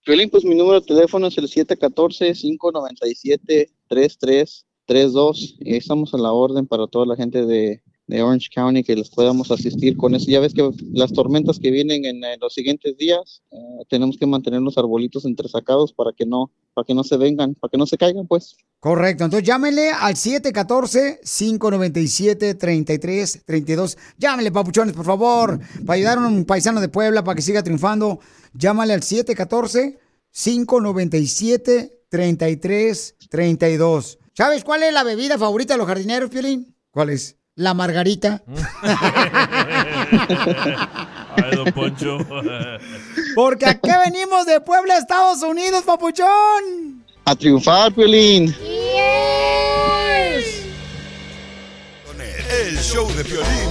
Violín, pues mi número de teléfono es el 714-597-3332. Y ahí estamos a la orden para toda la gente de, de Orange County que les podamos asistir con eso. Ya ves que las tormentas que vienen en, los siguientes días, eh, tenemos que mantener los arbolitos entresacados para que no para que no se vengan, para que no se caigan, pues. Correcto, entonces llámenle al 714-597-3332. Llámenle, papuchones, por favor, para ayudar a un paisano de Puebla para que siga triunfando. Llámale al 714-597-3332. ¿Sabes cuál es la bebida favorita de los jardineros, Piolín? ¿Cuál es? La margarita. Ay, don Poncho. Porque aquí venimos de Puebla, Estados Unidos, papuchón. A triunfar, Piolín. El show de Piolín.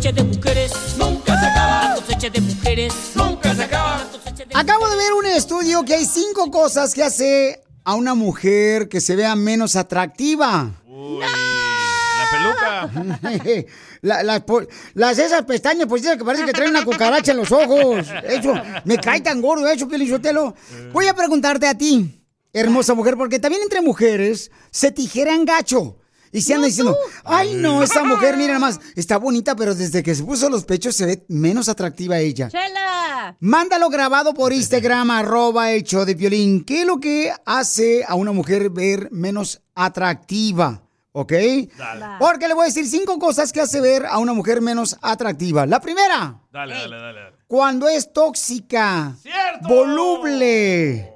Cosecha de mujeres nunca se acaba. La cosecha de mujeres nunca se acaba. La cosecha de Acabo de ver un estudio que hay cinco cosas que hace a una mujer que se vea menos atractiva. La peluca. La- las esas pestañas, pues que parece que traen una cucaracha en los ojos. Eso, me cae tan gordo eso, Pielichotelo. Voy a preguntarte a ti, hermosa mujer, porque también entre mujeres se tijeran gacho. Y se andan diciendo, ay no, esa mujer, mira nada más, está bonita, pero desde que se puso los pechos se ve menos atractiva ella. ¡Chela! Mándalo grabado por Instagram, arroba hecho de violín. ¿Qué es lo que hace a una mujer ver menos atractiva? ¿Ok? Porque le voy a decir cinco cosas que hace ver a una mujer menos atractiva. La primera, Dale, dale, dale. dale. cuando es tóxica, voluble.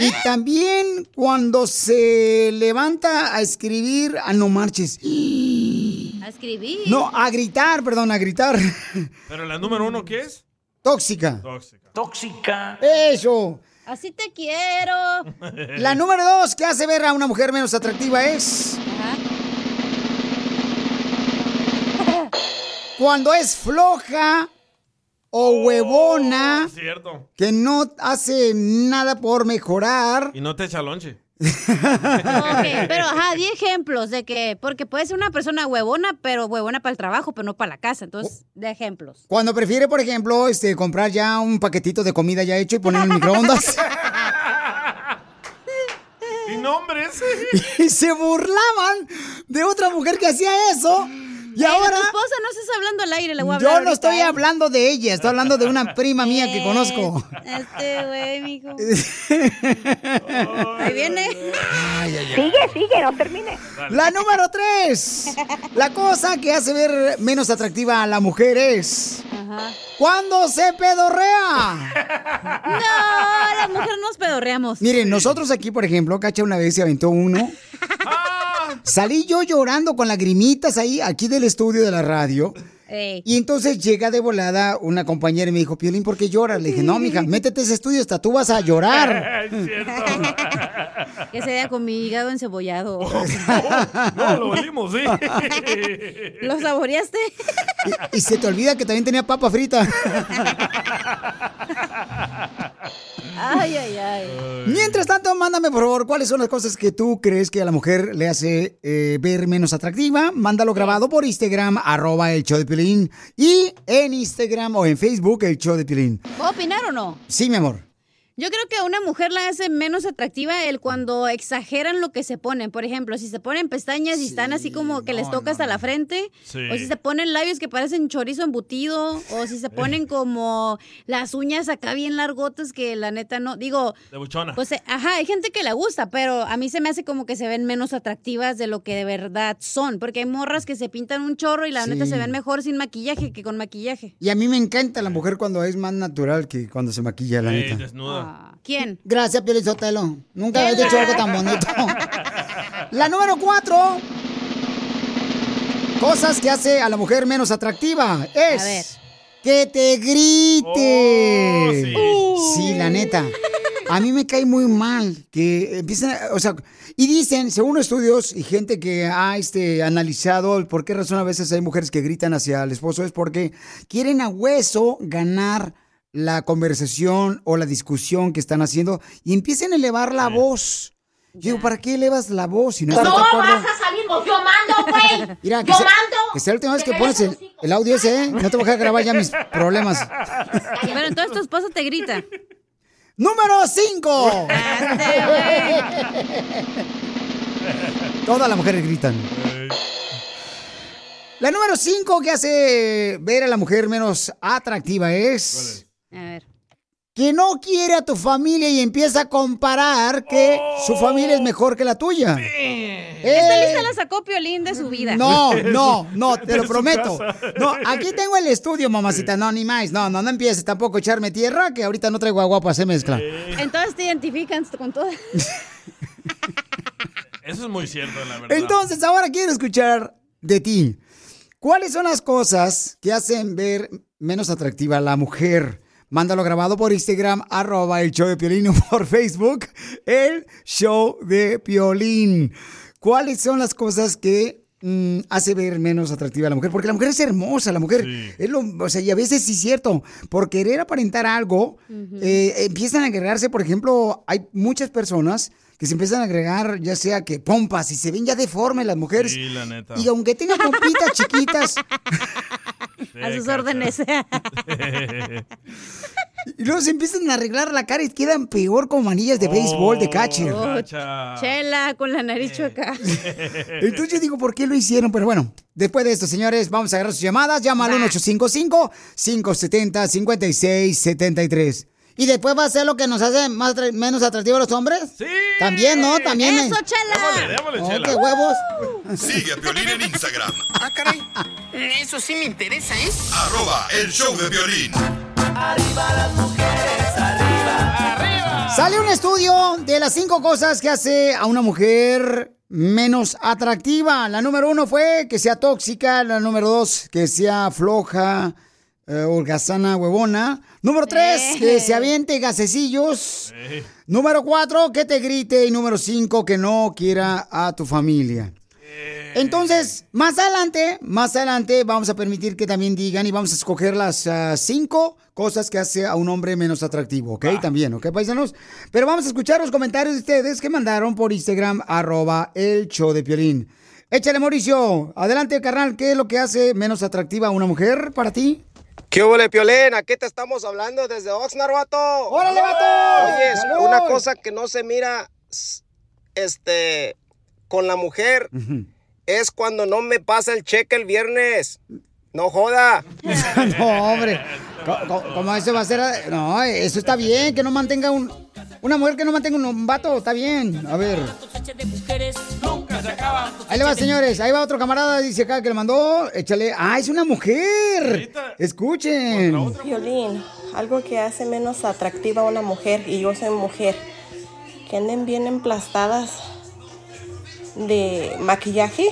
Y también cuando se levanta a escribir, ah, no marches. A escribir. No, a gritar, perdón, a gritar. Pero la número uno, ¿qué es? Tóxica. Tóxica. Tóxica. Eso. Así te quiero. La número dos que hace ver a una mujer menos atractiva es cuando es floja o huevona, Cierto. que no hace nada por mejorar. Y no te echa lonche. Ok, pero ajá, di ejemplos de que, porque puede ser una persona huevona, pero huevona para el trabajo, pero no para la casa. Entonces, de ejemplos. Cuando prefiere, por ejemplo, este, comprar ya un paquetito de comida ya hecho y ponerlo en el microondas. ¿Y nombres? y se burlaban de otra mujer que hacía eso. Y de ahora... tu esposa no estás hablando al aire, le voy a hablar. Yo no ahorita, estoy ¿eh? hablando de ella, estoy hablando de una prima mía que conozco. Este güey, mijo. Ahí viene. Sigue, sigue, no termine. La número tres. La cosa que hace ver menos atractiva a la mujer es Ajá. cuando se pedorrea. No, las mujeres nos pedorreamos. Miren, nosotros aquí, por ejemplo, Cacha una vez se aventó uno. Salí yo llorando con lagrimitas ahí, aquí del estudio de la radio. Ey. Y entonces llega de volada una compañera y me dijo, Piolín, ¿por qué lloras? Le dije, no, mija, métete a ese estudio, hasta tú vas a llorar. Es cierto. Que se vea con mi hígado encebollado. No, lo olimos, sí. ¿Lo saboreaste? Y, y se te olvida que también tenía papa frita. Ay, ay, ay. Mientras tanto, mándame por favor cuáles son las cosas que tú crees que a la mujer le hace eh, ver menos atractiva. Mándalo grabado por Instagram, arroba el show de Y en Instagram o en Facebook, el show de Pilín. ¿Puedo opinar o no? Sí, mi amor. Yo creo que a una mujer la hace menos atractiva el cuando exageran lo que se ponen. Por ejemplo, si se ponen pestañas y están así como que les toca hasta la frente. Sí. O si se ponen labios que parecen chorizo embutido. O si se ponen como las uñas acá bien largotas que la neta no. Digo, De buchona. pues ajá, hay gente que le gusta, pero a mí se me hace como que se ven menos atractivas de lo que de verdad son. Porque hay morras que se pintan un chorro y la Sí. neta se ven mejor sin maquillaje que con maquillaje. Y a mí me encanta la mujer cuando es más natural que cuando se maquilla, la neta. desnuda. ¿Quién? Gracias, Piolín Sotelo. Nunca habías dicho algo tan bonito. La número cuatro. Cosas que hace a la mujer menos atractiva es A ver. que te grite. Oh, sí. la neta. A mí me cae muy mal que empiecen, o sea, y dicen, según estudios y gente que ha este, analizado el por qué razón a veces hay mujeres que gritan hacia el esposo es porque quieren a hueso ganar la conversación o la discusión que están haciendo y empiecen a elevar la voz. Yo digo, ¿para qué elevas la voz si no estás de acuerdo? a salir vos, yo mando, güey. Mira, que yo sea, mando. que sea la última vez que pones el, el audio ese, ¿eh? No te voy a grabar ya mis problemas. Pero entonces tu esposa te grita. ¡Número 5! Todas las mujeres gritan. La número 5 que hace ver a la mujer menos atractiva es... A ver. Que no quiere a tu familia y empieza a comparar que su familia es mejor que la tuya. Esta lista la sacó Piolín de su vida. Eh. No, no, no, te lo prometo. No, aquí tengo el estudio, mamacita. No, ni más. No, no, no empieces tampoco a echarme tierra, que ahorita no traigo agua para hacer mezcla. Entonces te identifican con todo. Eso es muy cierto, la verdad. Entonces, ahora quiero escuchar de ti. ¿Cuáles son las cosas que hacen ver menos atractiva a la mujer? Mándalo grabado por Instagram, arroba el show de Piolín, o por Facebook, el show de Piolín. ¿Cuáles son las cosas que mm, hace ver menos atractiva a la mujer? Porque la mujer es hermosa, la mujer es lo, o sea, y a veces sí es cierto, por querer aparentar algo, eh, empiezan a agregarse, por ejemplo, hay muchas personas que se empiezan a agregar, ya sea que pompas, y se ven ya deformes las mujeres. Sí, la neta. Y aunque tengan pompitas chiquitas, A sus órdenes. y luego se empiezan a arreglar la cara y quedan peor como manillas de béisbol, de catcher. Oh, chela con la nariz chueca. Entonces yo digo, ¿por qué lo hicieron? Pero bueno, después de esto, señores, vamos a agarrar sus llamadas. Llama al 1855-570-5673. ¿Y después va a ser lo que nos hace más menos atractivos a los hombres? Sí. También, ¿no? También. ¡Eso, chela! Démosle, démosle, Oh, chela. qué huevos. Sigue a Piolín en Instagram, Ah. Eso sí me interesa, ¿eh? arroba el show de violín. Arriba las mujeres, arriba. Sale un estudio de las cinco cosas que hace a una mujer menos atractiva. La número uno fue que sea tóxica. La número dos, que sea floja, eh, holgazana, huevona. Número tres, que se aviente gasecillos. Número cuatro, que te grite. Y número cinco, que no quiera a tu familia. Entonces, más adelante, más adelante vamos a permitir que también digan y vamos a escoger las ah, cinco cosas que hace a un hombre menos atractivo, ¿ok? También, ¿ok, paisanos? Pero vamos a escuchar los comentarios de ustedes que mandaron por Instagram, arroba el show de Piolín. Échale, Mauricio. Adelante, carnal. ¿Qué es lo que hace menos atractiva a una mujer para ti? ¿Qué hubo, Piolín? Aquí te estamos hablando desde Oxnard, vato. ¡Órale, vato! Oye, una cosa que no se mira, este, con la mujer es cuando no me pasa el cheque el viernes. No joda. no, hombre. ¿Cómo eso va a ser? No, eso está bien, que no mantenga un... Una mujer que no mantenga un, un vato, está bien. A ver. Ahí le va, señores. Ahí va otro camarada, dice acá que le mandó. Échale. ¡Ah, es una mujer! Escuchen. Violín, algo que hace menos atractiva a una mujer, y yo soy mujer, que anden bien emplastadas de maquillaje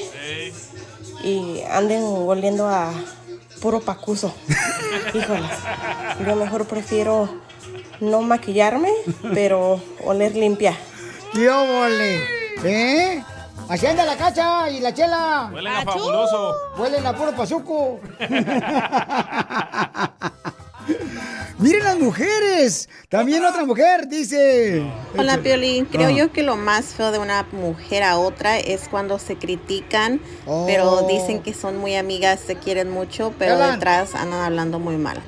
y anden oliendo a puro pacuso. Híjolas, yo mejor prefiero no maquillarme, pero oler limpia. ¡Qué óvole! ¿Eh? Así anda la cacha y la chela. Huelen a fabuloso. Huelen a puro pazuco. Miren las mujeres. También otra mujer dice. Hola, Piolín. Creo Ah. yo que lo más feo de una mujer a otra es cuando se critican, Oh. pero dicen que son muy amigas, se quieren mucho, pero detrás andan hablando muy mal.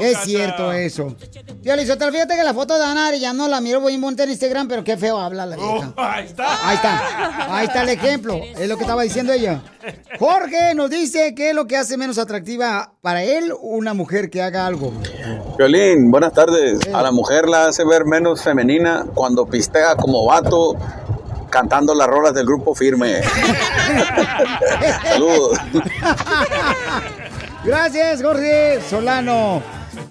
Es cierto eso. Tío Lizotero, fíjate que la foto de Ana Arellano la miro muy monta en Instagram, pero qué feo habla la vieja. ahí está. Ahí está. Ahí está el ejemplo. Es lo que estaba diciendo ella. Jorge nos dice qué es lo que hace menos atractiva para él una mujer que haga algo. Violín, buenas tardes. A la mujer la hace ver menos femenina cuando pistea como vato cantando las rolas del grupo firme. Saludos. Gracias, Jorge Solano.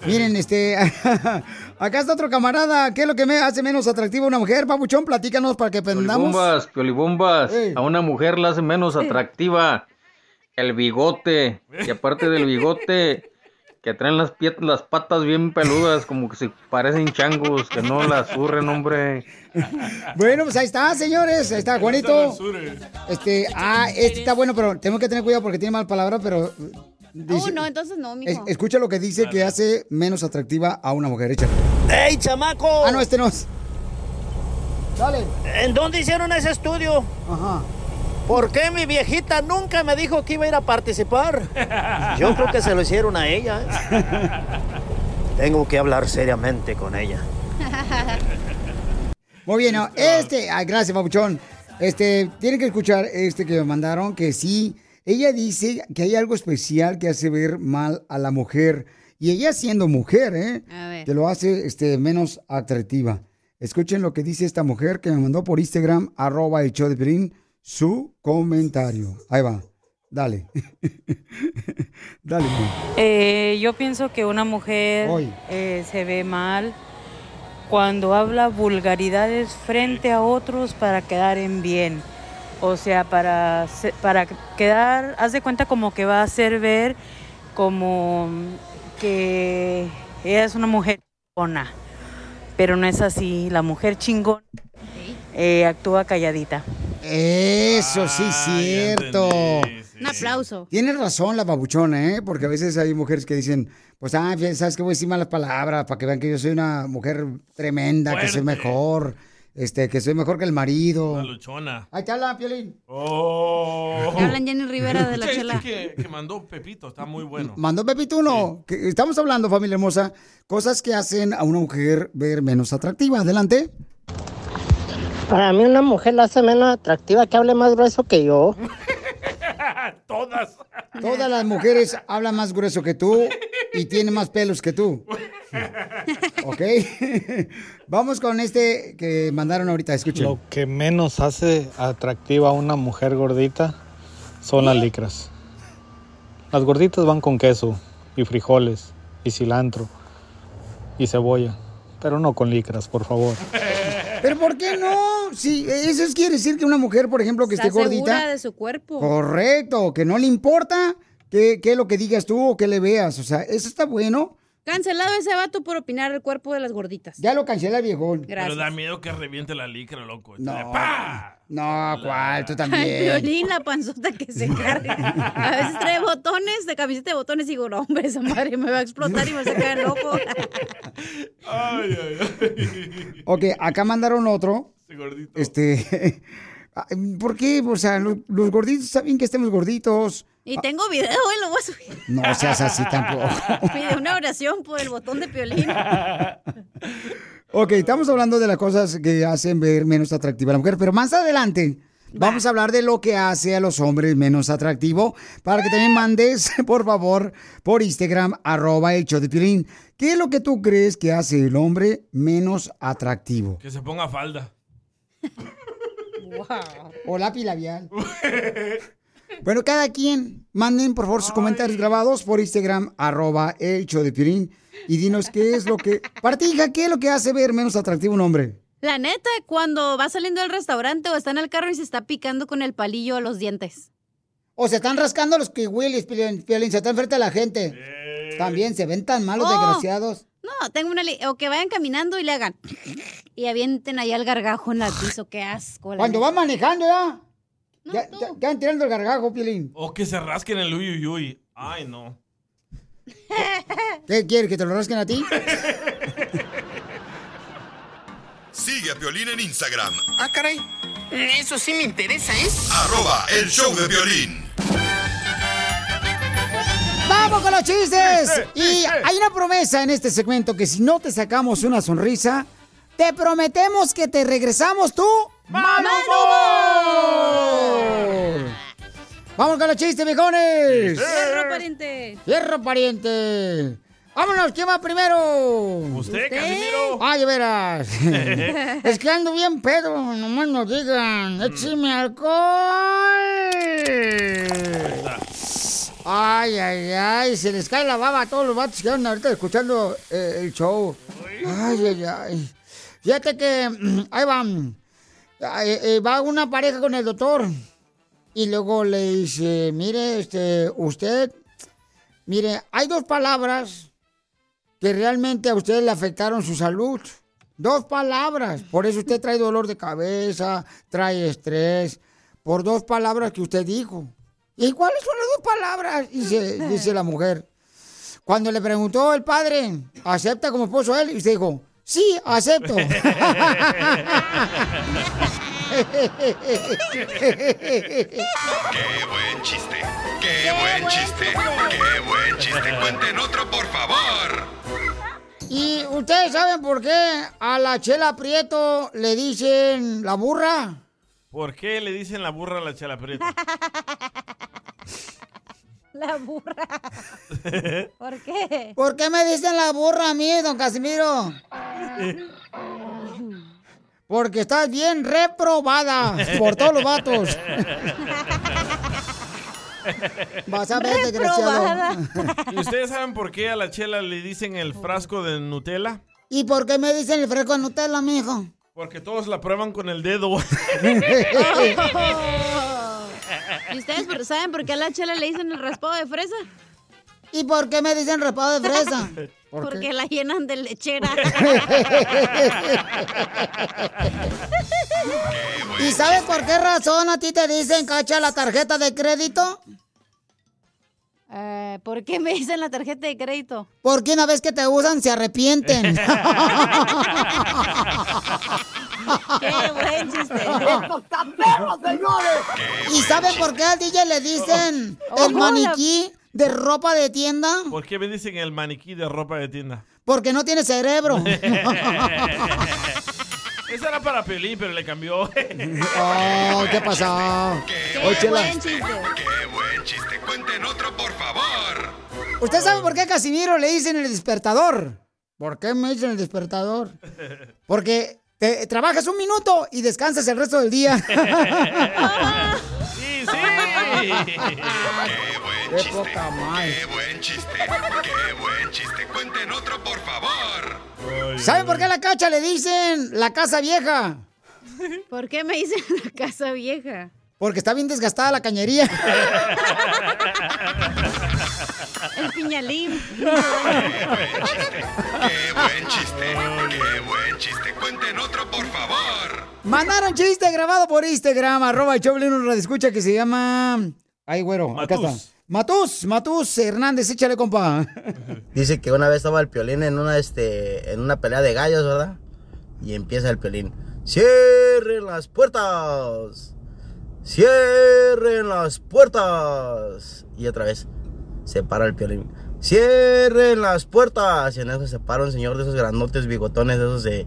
Miren, este. Acá está otro camarada. ¿Qué es lo que me hace menos atractiva a una mujer? Papuchón, platícanos para que aprendamos. Piolibombas, piolibombas. A una mujer la hace menos atractiva el bigote. Y aparte del bigote, que traen las, pie- las patas bien peludas, como que se parecen changos, que no las surren, hombre. Bueno, pues ahí está, señores. Ahí está, Juanito. Este, ah, este está bueno, pero tengo que tener cuidado porque tiene mal palabra, pero. Dice- Oh, no, entonces no, mijo. es- escucha lo que dice que hace menos atractiva a una mujer. Échale. ¡Ey, chamaco! Ah, no, este no es. Dale. ¿En dónde hicieron ese estudio? Ajá. ¿Por qué mi viejita nunca me dijo que iba a ir a participar? Yo creo que se lo hicieron a ella. ¿eh? Tengo que hablar seriamente con ella. Muy bien, no, este, ah, gracias, Papuchón. Este, tienen que escuchar este que me mandaron, que sí, ella dice que hay algo especial que hace ver mal a la mujer. Y ella siendo mujer, ¿eh? A ver. Que lo hace este, menos atractiva. Escuchen lo que dice esta mujer que me mandó por Instagram, arroba el show de Piolín, su comentario. Ahí va, dale. dale. pues. Eh, yo pienso que una mujer Hoy. eh, se ve mal cuando habla vulgaridades frente a otros para quedar en bien. O sea, para, para quedar, haz de cuenta como que va a hacer ver como que ella es una mujer chingona. Pero no es así. La mujer chingón eh, actúa calladita. Eso sí, cierto. Un aplauso. Tienes razón la babuchona, ¿eh? Porque a veces hay mujeres que dicen, pues, ah, sabes que voy a decir malas palabras para que vean que yo soy una mujer tremenda, que soy mejor, este, que soy mejor que el marido. Una luchona. Ahí te habla, Piolín. Oh. Que hablan Jenny Rivera de la chela. este que, que mandó Pepito, está muy bueno. Mandó Pepito uno. Que estamos hablando, familia hermosa, cosas que hacen a una mujer ver menos atractiva. Adelante. Para mí una mujer la hace menos atractiva que hable más grueso que yo. Todas. Todas las mujeres hablan más grueso que tú y tienen más pelos que tú. ¿Ok? Vamos con este que mandaron ahorita, escuchen. Lo que menos hace atractiva a una mujer gordita son las licras. Las gorditas van con queso y frijoles y cilantro y cebolla, pero no con licras, por favor. ¿Pero por qué no? Si eso es- quiere decir que una mujer, por ejemplo, que Está esté gordita. de su cuerpo. Correcto, que no le importa qué qué es lo que digas tú o que le veas. O sea, eso está bueno. Cancelado ese vato por opinar el cuerpo de las gorditas. Ya lo cancela el viejón. Pero da miedo que reviente la licra, loco. No, ¡Pah! no, ¿cuál? Tú Ay, también. Piolín, la panzota que se carga. A veces trae botones, de camiseta de botones y digo, no, hombre, esa madre me va a explotar y me va a sacar el ojo. Ok, acá mandaron otro. Ese gordito. Este. ¿Por qué? O sea, los, los gorditos saben que estemos gorditos. Y tengo video y lo voy a subir. No seas así tampoco. Pide una oración por el botón de Piolín. Ok, estamos hablando de las cosas que hacen ver menos atractiva a la mujer, pero más adelante vamos a hablar de lo que hace a los hombres menos atractivo para que también mandes, por favor, por Instagram, arroba el show de Piolín. ¿Qué es lo que tú crees que hace el hombre menos atractivo? Que se ponga falda. O lápiz labial. Bueno, cada quien, manden por favor sus comentarios grabados por Instagram, arroba el show de Piolín, y dinos qué es lo que... Para ti, hija, ¿qué es lo que hace ver menos atractivo a un hombre? La neta, cuando va saliendo del restaurante o está en el carro y se está picando con el palillo a los dientes. O se están rascando los kiwilis, Piolín, Piolín, se están frente a la gente. También se ven tan malos, Oh. desgraciados. No, tengo una... O que vayan caminando y le hagan... Y avienten ahí al gargajo en el piso. Qué asco. la Cuando van manejando, ¿ya? ya, ya, tirando el gargajo, Piolín. O que se rasquen el uy, uy, uy. Ay, no. ¿Qué quieres, que te lo rasquen a ti? Sigue a Piolín en Instagram, Ah, caray. Eso sí me interesa, ¿eh? arroba el show de violín. ¡Vamos con los chistes! Y hay una promesa en este segmento que si no te sacamos una sonrisa, te prometemos que te regresamos tú. ¡Mal humor! ¡Vamos con los chistes, viejones! Fierro, pariente. ¡Fierro, pariente! ¡Vámonos! ¿Quién va primero? ¿Usted, Casimiro? Ay, de veras. es que ando bien pedo, nomás nos digan. ¡Écheme alcohol! Ay, ay, ay, se les cae la baba a todos los vatos que andan ahorita escuchando eh, el show. Ay, ay, ay. Fíjate que, mm, ahí va, mm, eh, eh, va una pareja con el doctor y luego le dice, mire, este, usted, mire, hay dos palabras que realmente a usted le afectaron su salud. Dos palabras. Por eso usted trae dolor de cabeza, trae estrés, por dos palabras que usted dijo. ¿Y cuáles son las dos palabras? Dice, dice la mujer. Cuando le preguntó el padre, ¿acepta como esposo a él? Y usted dijo, sí, acepto. ¡Qué buen chiste! ¡Qué buen chiste! ¡Qué buen chiste! Cuenten otro, por favor. ¿Y ustedes saben por qué a la Chela Prieto le dicen la burra? ¿Por qué le dicen la burra a la chela prieta? La burra. ¿Por qué? ¿Por qué me dicen la burra a mí, don Casimiro? Porque estás bien reprobada por todos los vatos. Vas a ver, desgraciado. ¿Y ustedes saben por qué a la chela le dicen el frasco de Nutella? ¿Y por qué me dicen el fresco de Nutella, mijo? Porque todos la prueban con el dedo. ¿Y ustedes saben por qué a la chela le dicen el raspado de fresa? ¿Y por qué me dicen raspado de fresa? ¿Por Porque qué? la llenan de lechera. ¿Y sabes por qué razón a ti te dicen cacha la tarjeta de crédito? Eh, ¿Por qué me dicen la tarjeta de crédito? Porque una vez que te usan se arrepienten. ¡Qué buen chiste! ¡Esto está perro, señores! ¿Y saben por qué al DJ le dicen el maniquí de ropa de tienda? ¿Por qué me dicen el maniquí de ropa de tienda? Porque no tiene cerebro. Esa era para Pelín, pero le cambió. Oh, ¿qué pasó? Oye, Chela, ¡Qué buen chiste! Cuenten otro, por favor. ¿Usted sabe por qué a Casimiro le dicen el despertador? ¿Por qué me dicen el despertador? Porque te, trabajas un minuto y descansas el resto del día. Sí, sí. Qué poca madre. Qué buen chiste, qué buen chiste. Cuenten otro, por favor. ¿Saben por qué a la cacha le dicen la casa vieja? ¿Por qué me dicen la casa vieja? Porque está bien desgastada la cañería. El piñalín. Qué buen chiste, qué buen chiste. Cuenten otro, por favor. Mandaron chiste grabado por Instagram, arroba el Choplin, un escucha que se llama... Ay, güero, acá está. Matus, Matus Hernández, échale, compa. Dice que una vez estaba el piolín en una, este, en una pelea de gallos, ¿verdad? Y empieza el piolín. ¡Cierren las puertas! ¡Cierren las puertas! Y otra vez se para el piolín. ¡Cierren las puertas! Y en eso se para un señor de esos grandotes bigotones, de esos de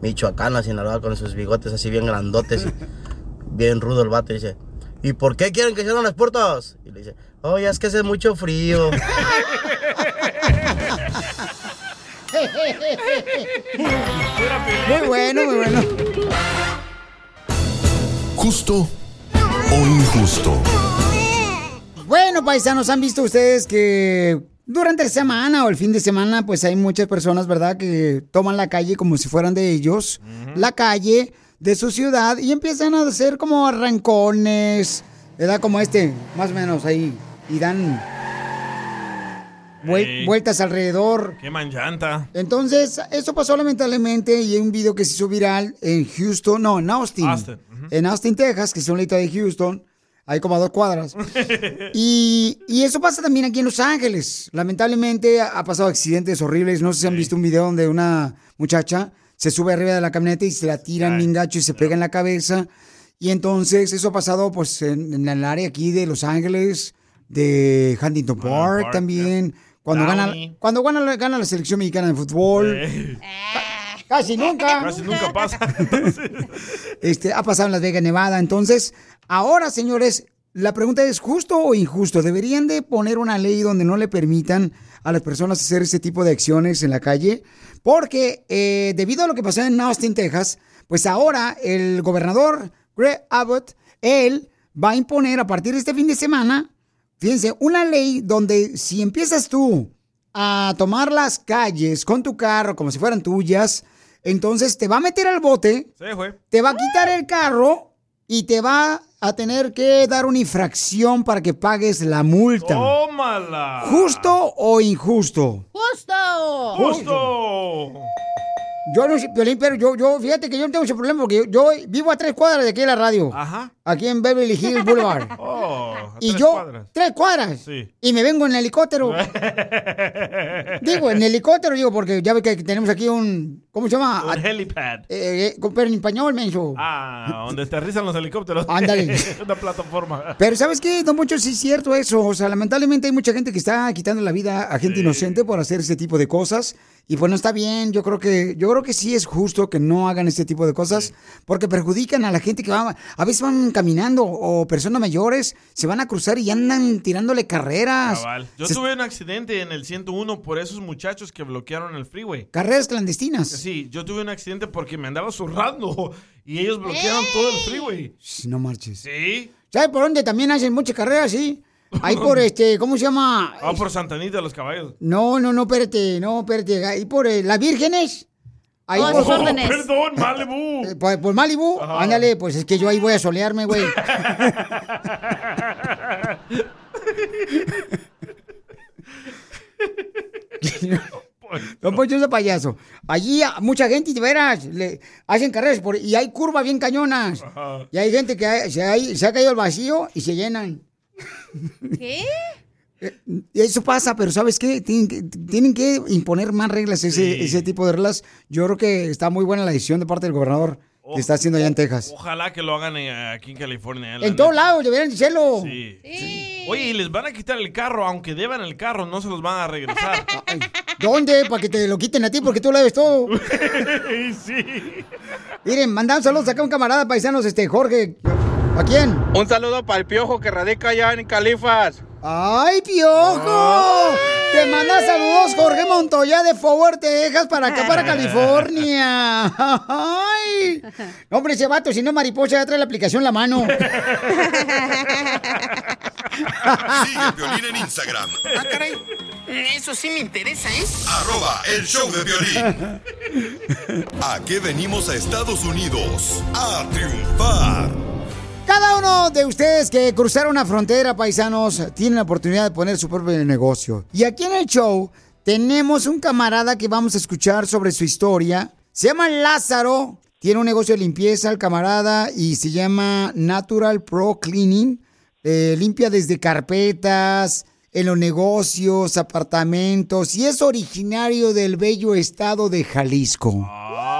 Michoacán, a Sinaloa, con sus bigotes así bien grandotes. y bien rudo el vato. Y dice, ¿y por qué quieren que cierren las puertas? Y le dice, oye, es que hace mucho frío. Muy bueno, muy bueno. ¿Justo o injusto? Bueno, paisanos, ¿han visto ustedes que durante la semana o el fin de semana, pues hay muchas personas, ¿verdad?, que toman la calle como si fueran de ellos, la calle de su ciudad y empiezan a hacer como arrancones, ¿verdad? Como este, más o menos ahí, y dan vueltas alrededor. Queman llanta. Entonces, eso pasó lamentablemente y hay un video que se hizo viral en Houston, no, en Austin. Austin, En Austin, Texas, que es un leito de Houston. Hay como a dos cuadras. Y, y eso pasa también aquí en Los Ángeles. Lamentablemente ha pasado accidentes horribles. No sé si han visto un video donde una muchacha se sube arriba de la camioneta y se la tiran bien gacho y se pega en la cabeza. Y entonces eso ha pasado pues en, en el área aquí de Los Ángeles, de Huntington Park, Park, también. Cuando gana, cuando gana la selección mexicana de fútbol. Casi nunca. Casi nunca pasa. Este, ha pasado en Las Vegas, Nevada. Entonces, ahora, señores, la pregunta es, ¿justo o injusto? ¿Deberían de poner una ley donde no le permitan a las personas hacer ese tipo de acciones en la calle? Porque eh, debido a lo que pasó en Austin, Texas, pues ahora el gobernador Greg Abbott, él va a imponer a partir de este fin de semana, fíjense, una ley donde si empiezas tú a tomar las calles con tu carro como si fueran tuyas, entonces te va a meter al bote fue. te va a quitar el carro y te va a tener que dar una infracción para que pagues la multa. ¡Tómala! ¿Justo o injusto? ¡Justo! ¡Justo! Yo no sé, Piolín, pero yo, yo, fíjate que yo no tengo ese problema porque yo, yo vivo a tres cuadras de aquí de la radio. Ajá. Aquí en Beverly Hills Boulevard. Oh, a y tres yo, cuadras. tres cuadras. Sí. Y me vengo en helicóptero. digo, en helicóptero, digo, porque ya ve que tenemos aquí un, ¿cómo se llama? Un helipad. Eh, eh, pero en español, menso. Ah, donde aterrizan los helicópteros. Ándale. Una plataforma. Pero ¿sabes qué, don Poncho? Sí es cierto eso. O sea, lamentablemente hay mucha gente que está quitando la vida a gente inocente por hacer ese tipo de cosas. Y pues no está bien. Yo creo que yo creo que sí es justo que no hagan ese tipo de cosas porque perjudican a la gente que va... A veces van caminando o personas mayores se van a cruzar y andan tirándole carreras. Cabal. Yo Se- tuve un accidente en el 101 por esos muchachos que bloquearon el freeway. Carreras clandestinas. Sí, yo tuve un accidente porque me andaba zurrando y ellos bloquearon todo el freeway. No marches. Sí. ¿Sabes por dónde también hacen muchas carreras, sí? Ahí por este, ¿cómo se llama? Ah, por Santanita los caballos. No, no, no, espérate, no, espérate. Ahí por eh, las vírgenes. Ahí Oh, por, órdenes. perdón, Malibu. Eh, Por, por Malibu, ándale, pues es que yo ahí voy a solearme, güey. No, pues yo soy payaso. Allí mucha gente, de veras, le hacen carreras por, y hay curvas bien cañonas. Ajá. Y hay gente que ha- se ha, se ha caído al vacío y se llenan. ¿Qué? Y Eso pasa, pero ¿sabes qué? Tienen que, tienen que imponer más reglas, ese, Sí. ese tipo de reglas. Yo creo que está muy buena la decisión de parte del gobernador que está haciendo allá en Texas. Ojalá que lo hagan en- aquí en California. eh, la En todos lados deberían hacerlo. Sí. Oye, y les van a quitar el carro, aunque deban el carro, no se los van a regresar. ¿Dónde? Para que te lo quiten a ti porque tú lo debes todo. sí. Miren, mandan saludos acá a un camarada paisanos, este Jorge. ¿A quién? Un saludo para el piojo que radica allá en Califas. ¡Ay, piojo! Te manda saludos Jorge Montoya de Forward, Texas, para acá, para California. ¡Ay! Hombre, ese vato, si no es mariposa, ya trae la aplicación en la mano. Sigue a Piolín en Instagram. Ah, caray. Eso sí me interesa, ¿eh? Arroba el show de violín. ¿A qué venimos a Estados Unidos? A triunfar. Cada uno de ustedes que cruzaron una frontera, paisanos, tiene la oportunidad de poner su propio negocio. Y aquí en el show tenemos un camarada que vamos a escuchar sobre su historia. Se llama Lázaro. Tiene un negocio de limpieza, el camarada, y se llama Natural Pro Cleaning. Eh, limpia desde carpetas, en los negocios, apartamentos, y es originario del bello estado de Jalisco. ¡Ah!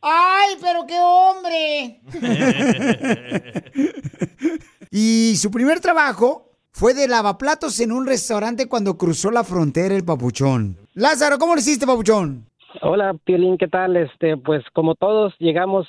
¡Ay, pero qué hombre! y su primer trabajo fue de lavaplatos en un restaurante cuando cruzó la frontera el papuchón. Lázaro, ¿cómo lo hiciste, papuchón? Hola, Piolín, ¿qué tal? Este, pues como todos llegamos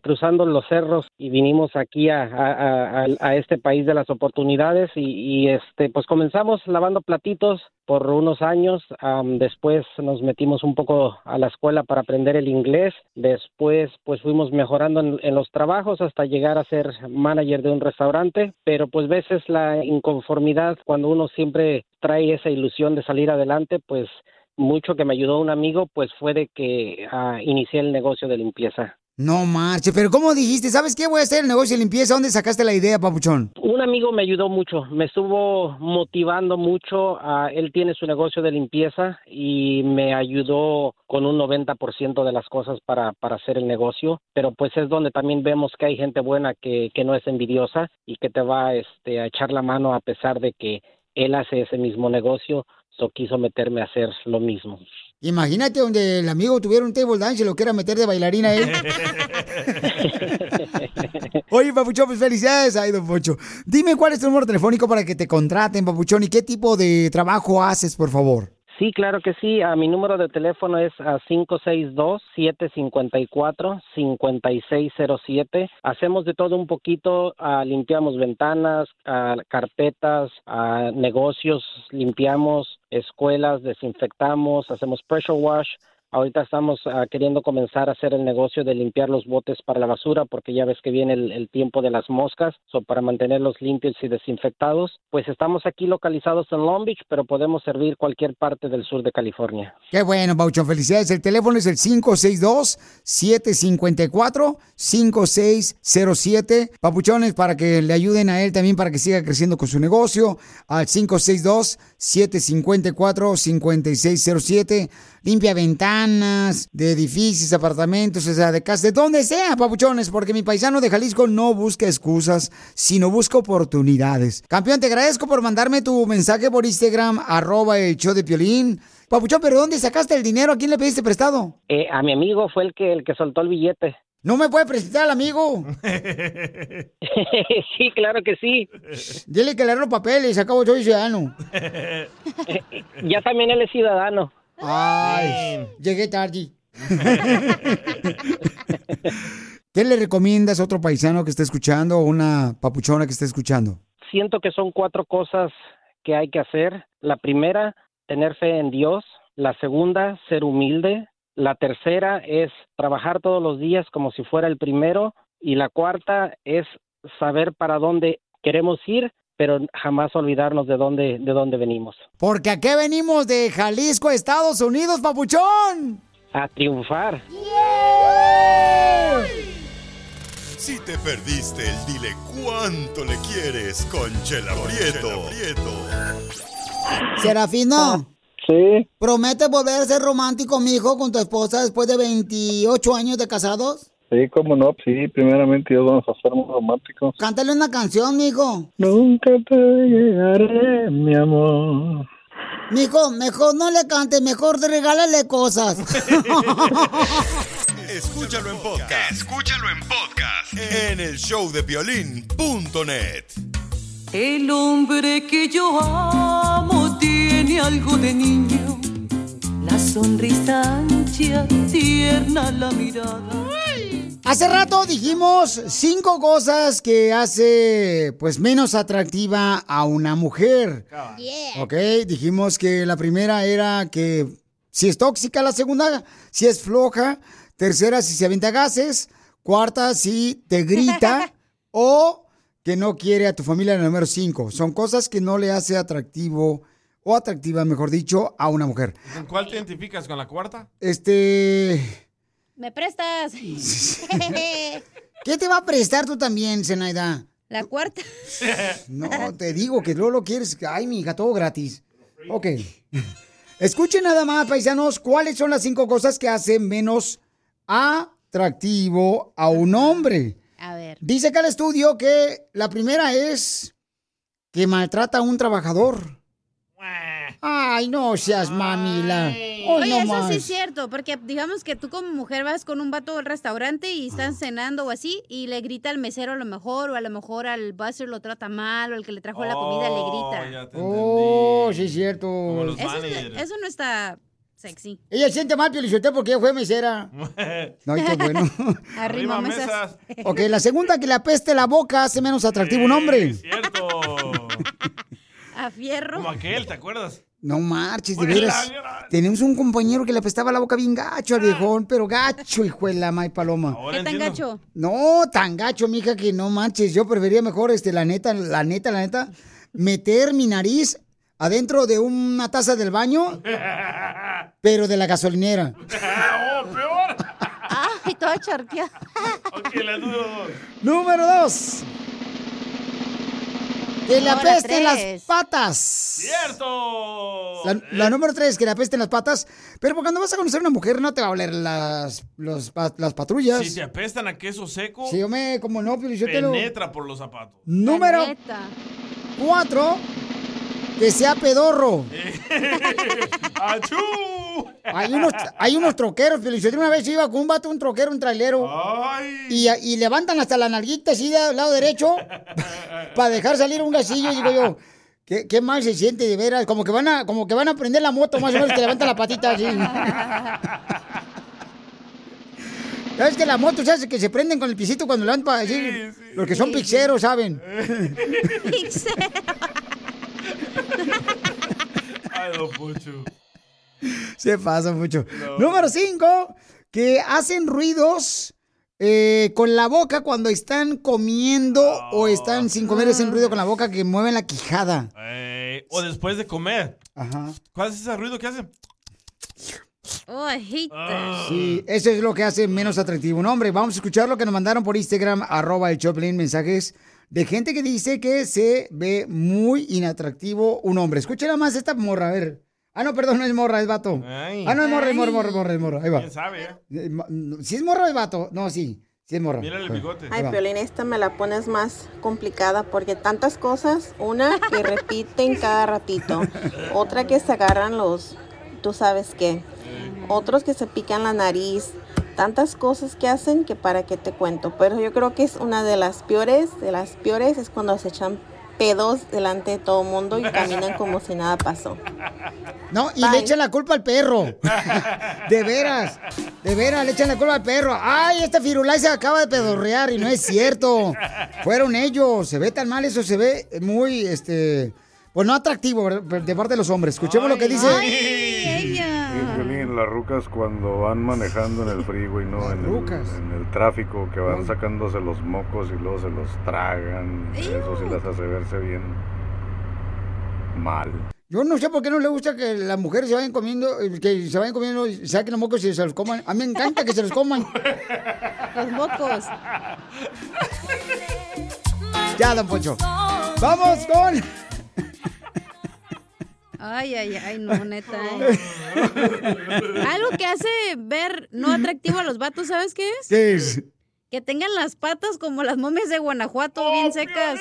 cruzando los cerros y vinimos aquí a, este país de las oportunidades y, y, este, pues comenzamos lavando platitos por unos años. am, después nos metimos un poco a la escuela para aprender el inglés. Después, pues fuimos mejorando en, en los trabajos hasta llegar a ser manager de un restaurante. Pero pues veces la inconformidad cuando uno siempre trae esa ilusión de salir adelante, pues mucho que me ayudó un amigo, pues fue de que ah, inicié el negocio de limpieza. No marche, pero ¿cómo dijiste? ¿Sabes qué? Voy a hacer el negocio de limpieza. ¿Dónde sacaste la idea, papuchón? Un amigo me ayudó mucho, me estuvo motivando mucho. ah, él tiene su negocio de limpieza y me ayudó con un 90% de las cosas para, para hacer el negocio. Pero pues es donde también vemos que hay gente buena que, que no es envidiosa y que te va este, a echar la mano a pesar de que él hace ese mismo negocio. So quiso meterme a hacer lo mismo. Imagínate donde el amigo tuviera un table dance y lo quiera meter de bailarina él. Oye, Papuchón, pues felicidades. Ay, don Pocho. Dime cuál es tu número telefónico para que te contraten, Papuchón, y qué tipo de trabajo haces, por favor. Sí, claro que sí. A mi número de teléfono es a 562-754-5607. Hacemos de todo un poquito. ah, limpiamos ventanas, ah, carpetas, ah, negocios, limpiamos escuelas, desinfectamos, hacemos pressure wash. Ahorita estamos ah, queriendo comenzar a hacer el negocio de limpiar los botes para la basura porque ya ves que viene el, tiempo de las moscas, so, para mantenerlos limpios y desinfectados. Pues estamos aquí localizados en Long Beach, pero podemos servir cualquier parte del sur de California. Qué bueno, Papuchón, felicidades. El teléfono es el 562-754-5607. Papuchones, para que le ayuden a él también para que siga creciendo con su negocio. Al 562-754-5607. Limpia ventanas de edificios, apartamentos, o sea, de casa, de donde sea, papuchones, porque mi paisano de Jalisco no busca excusas, sino busca oportunidades. Campeón, te agradezco por mandarme tu mensaje por Instagram, arroba el show de Piolín. Papuchón, ¿pero dónde sacaste el dinero? ¿A quién le pediste prestado? Eh, a mi amigo fue el que, el que soltó el billete. ¿No me puede presentar al amigo? sí, claro que sí. Dile que le los papeles, acabo soy ciudadano. ya también él es ciudadano. Ay, llegué tarde. ¿Qué le recomiendas a otro paisano que esté escuchando o una papuchona que esté escuchando? Siento que son cuatro cosas que hay que hacer. La primera, tener fe en Dios. La segunda, ser humilde. La tercera es trabajar todos los días como si fuera el primero. Y la cuarta es saber para dónde queremos ir, pero jamás olvidarnos de dónde, de dónde venimos. Porque aquí venimos de Jalisco, Estados Unidos, papuchón. A triunfar. Si te perdiste el dile cuánto le quieres con Chela Prieto. Serafino. Sí. ¿Prometes volver a ser romántico, mijo, con tu esposa después de 28 años de casados? Sí, cómo no, sí, primeramente Dios vamos a ser muy románticos. Cántale una canción, mijo. Nunca te llegaré, mi amor. Mijo, mejor no le cantes, mejor regálale cosas. Escúchalo en podcast. Escúchalo en podcast. En el showdepiolín.net. El hombre que yo amo tiene algo de niño, la sonrisa ancha, tierna la mirada. Hace rato dijimos cinco cosas que hace pues menos atractiva a una mujer. Ok, dijimos que la primera era que si es tóxica, la segunda si es floja, tercera si se avienta gases, cuarta si te grita o que no quiere a tu familia, la número cinco. Son cosas que no le hace atractivo o atractiva, mejor dicho, a una mujer. ¿Con cuál te identificas? ¿Con la cuarta? Este... ¿Me prestas? ¿Qué te va a prestar tú también, Zenaida? La cuarta. No, te digo que luego lo quieres. Ay, mi hija, todo gratis. Ok. Escuchen nada más, paisanos, cuáles son las cinco cosas que hacen menos atractivo a un hombre. A ver. Dice acá el estudio que la primera es que maltrata a un trabajador. Ay, no seas mamila. Ay, Oye, no eso más. sí es cierto, porque digamos que tú como mujer vas con un vato al restaurante y están cenando o así, y le grita al mesero a lo mejor, o a lo mejor al buzzer lo trata mal, o el que le trajo la comida le grita. Oh, sí es cierto. Eso, es- eso no está sexy. Ella siente mal, Piolichote, porque ella fue mesera. No, ay, qué bueno. Arrima mesas. Ok, la segunda, que le apeste la boca hace menos atractivo un hombre. Cierto. A fierro. Como aquel, ¿te acuerdas? No marches, de veras. la- Tenemos un compañero que le apestaba la boca bien gacho al viejón, pero gacho, hijo de la may paloma. ¿Qué tan gacho? No, tan gacho, mija, que no manches. Yo preferiría mejor, este, la neta, la neta, la neta, meter mi nariz adentro de una taza del baño, pero de la gasolinera. ¡Oh, peor! Ay, toda charqueada. Ok, la número dos. Número dos. Que le apesten las patas. ¡Cierto! La, la número tres, que le apesten las patas. Pero cuando vas a conocer a una mujer, no te va a oler las, los las patrullas. Si te apestan a queso seco, Sí, hombre, como no, pero yo te lo... penetra por los zapatos. Número cuatro, que sea pedorro. ¡Achú! Hay unos, hay unos troqueros, pero yo una vez iba con un vato, un troquero, un trailero. Y, y levantan hasta la nalguita así del lado derecho para dejar salir un gasillo. Y digo yo, ¿qué, qué mal se siente de veras? Como que van a, como que van a prender la moto, más o menos, que levantan la patita así. ¿Sabes que la moto se hace que se prenden con el pisito cuando levantan así? Los que son pixeros, ¿saben? Ay, don Poncho. Se pasa mucho. Número 5, que hacen ruidos eh, con la boca cuando están comiendo o están sin comer, hacen ruido con la boca que mueven la quijada. Eh, o después de comer. Ajá. ¿Cuál es ese ruido que hace? Oh, I hate that. Sí, eso es lo que hace menos atractivo un hombre. Vamos a escuchar lo que nos mandaron por Instagram, arroba el Choplin, mensajes de gente que dice que se ve muy inatractivo un hombre. Escuchen nada más esta morra, a ver. Ah, no, perdón, no es morra, es vato. Ay. Ah, no, es morra, es morra, morra, morra, es morra. Ahí va. ¿Quién sabe, eh? Eh, ¿Si es morra o es vato? No, sí, sí es morra. Mírale el bigote. Ay. Piolín, esta me la pones más complicada porque tantas cosas. Una que repiten cada ratito. Otra que se agarran los, tú sabes qué. Otros que se pican la nariz. Tantas cosas que hacen que para qué te cuento. Pero yo creo que es una de las peores, de las peores es cuando se echan pedos delante de todo el mundo y caminan como si nada pasó. No, y le echan la culpa al perro. De veras, de veras, le echan la culpa al perro. Ay, esta firulai se acaba de pedorrear y no es cierto. Fueron ellos. Se ve tan mal, eso se ve muy, este, pues no atractivo ¿verdad? de parte de los hombres. Escuchemos lo que dice. Sí, Las rucas cuando van manejando en el freeway, ¿no? En el, en el tráfico, que van sacándose los mocos y luego se los tragan. Eso sí las hace verse bien mal. Yo no sé por qué no le gusta que las mujeres se vayan comiendo, eh, que se vayan comiendo, y saquen los mocos y se los coman. A mí me encanta que se los coman. Los mocos. Ya, don Poncho. Vamos con... Ay, ay, ay, no, neta. ¿eh? Algo que hace ver no atractivo a los vatos, ¿sabes qué es? ¿Qué es? Que tengan las patas como las momias de Guanajuato, Oh, bien secas.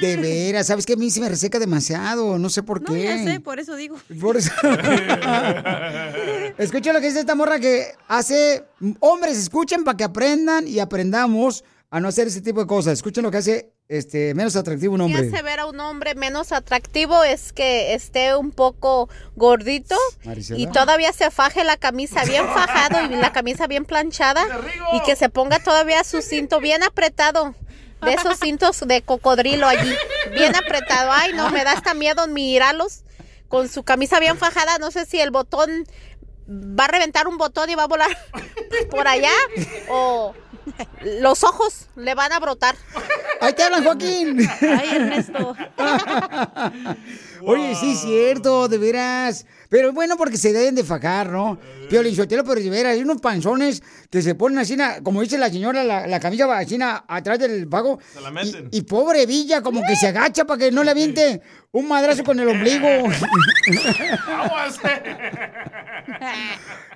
De veras, ¿sabes qué? A mí se me reseca demasiado, no sé por No, qué. ya sé, por eso digo. Por eso. Escucha lo que dice esta morra que hace. Hombres, escuchen para que aprendan y aprendamos a no hacer ese tipo de cosas. Escuchen lo que hace este, menos atractivo un hombre? hace ver a un hombre menos atractivo es que esté un poco gordito y todavía se faje la camisa bien fajado y la camisa bien planchada y que se ponga todavía su cinto bien apretado. De esos cintos de cocodrilo allí, bien apretado. Ay, no, me da hasta miedo mirarlos con su camisa bien fajada. No sé si el botón va a reventar un botón y va a volar por allá o los ojos le van a brotar. Ahí te hablan, Joaquín. Ay, Ernesto. Oye, sí, cierto, de veras. Pero bueno, porque se deben de fajar, ¿no? Piolín Sotelo, pero de veras, hay unos panzones que se ponen así, na- como dice la señora, la, la camisa va así na- atrás del pago. Se la meten. Y, y pobre Villa, como que se agacha para que no le aviente un madrazo con el ombligo.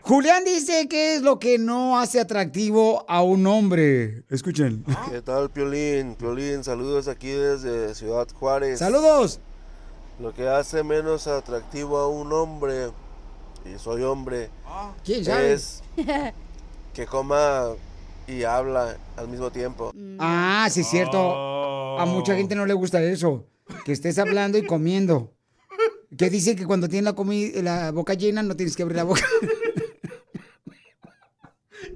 Julián dice que es lo que no hace atractivo a un hombre. Escuchen. ¿Qué tal, Piolín? Piolín, saludos aquí desde Ciudad Juárez. Saludos. Lo que hace menos atractivo a un hombre, y soy hombre, ¿Quién sabe? es que coma y habla al mismo tiempo. Ah, sí, es cierto. A mucha gente no le gusta eso. Que estés hablando y comiendo. Que dice que cuando tienes la, comi- la boca llena no tienes que abrir la boca.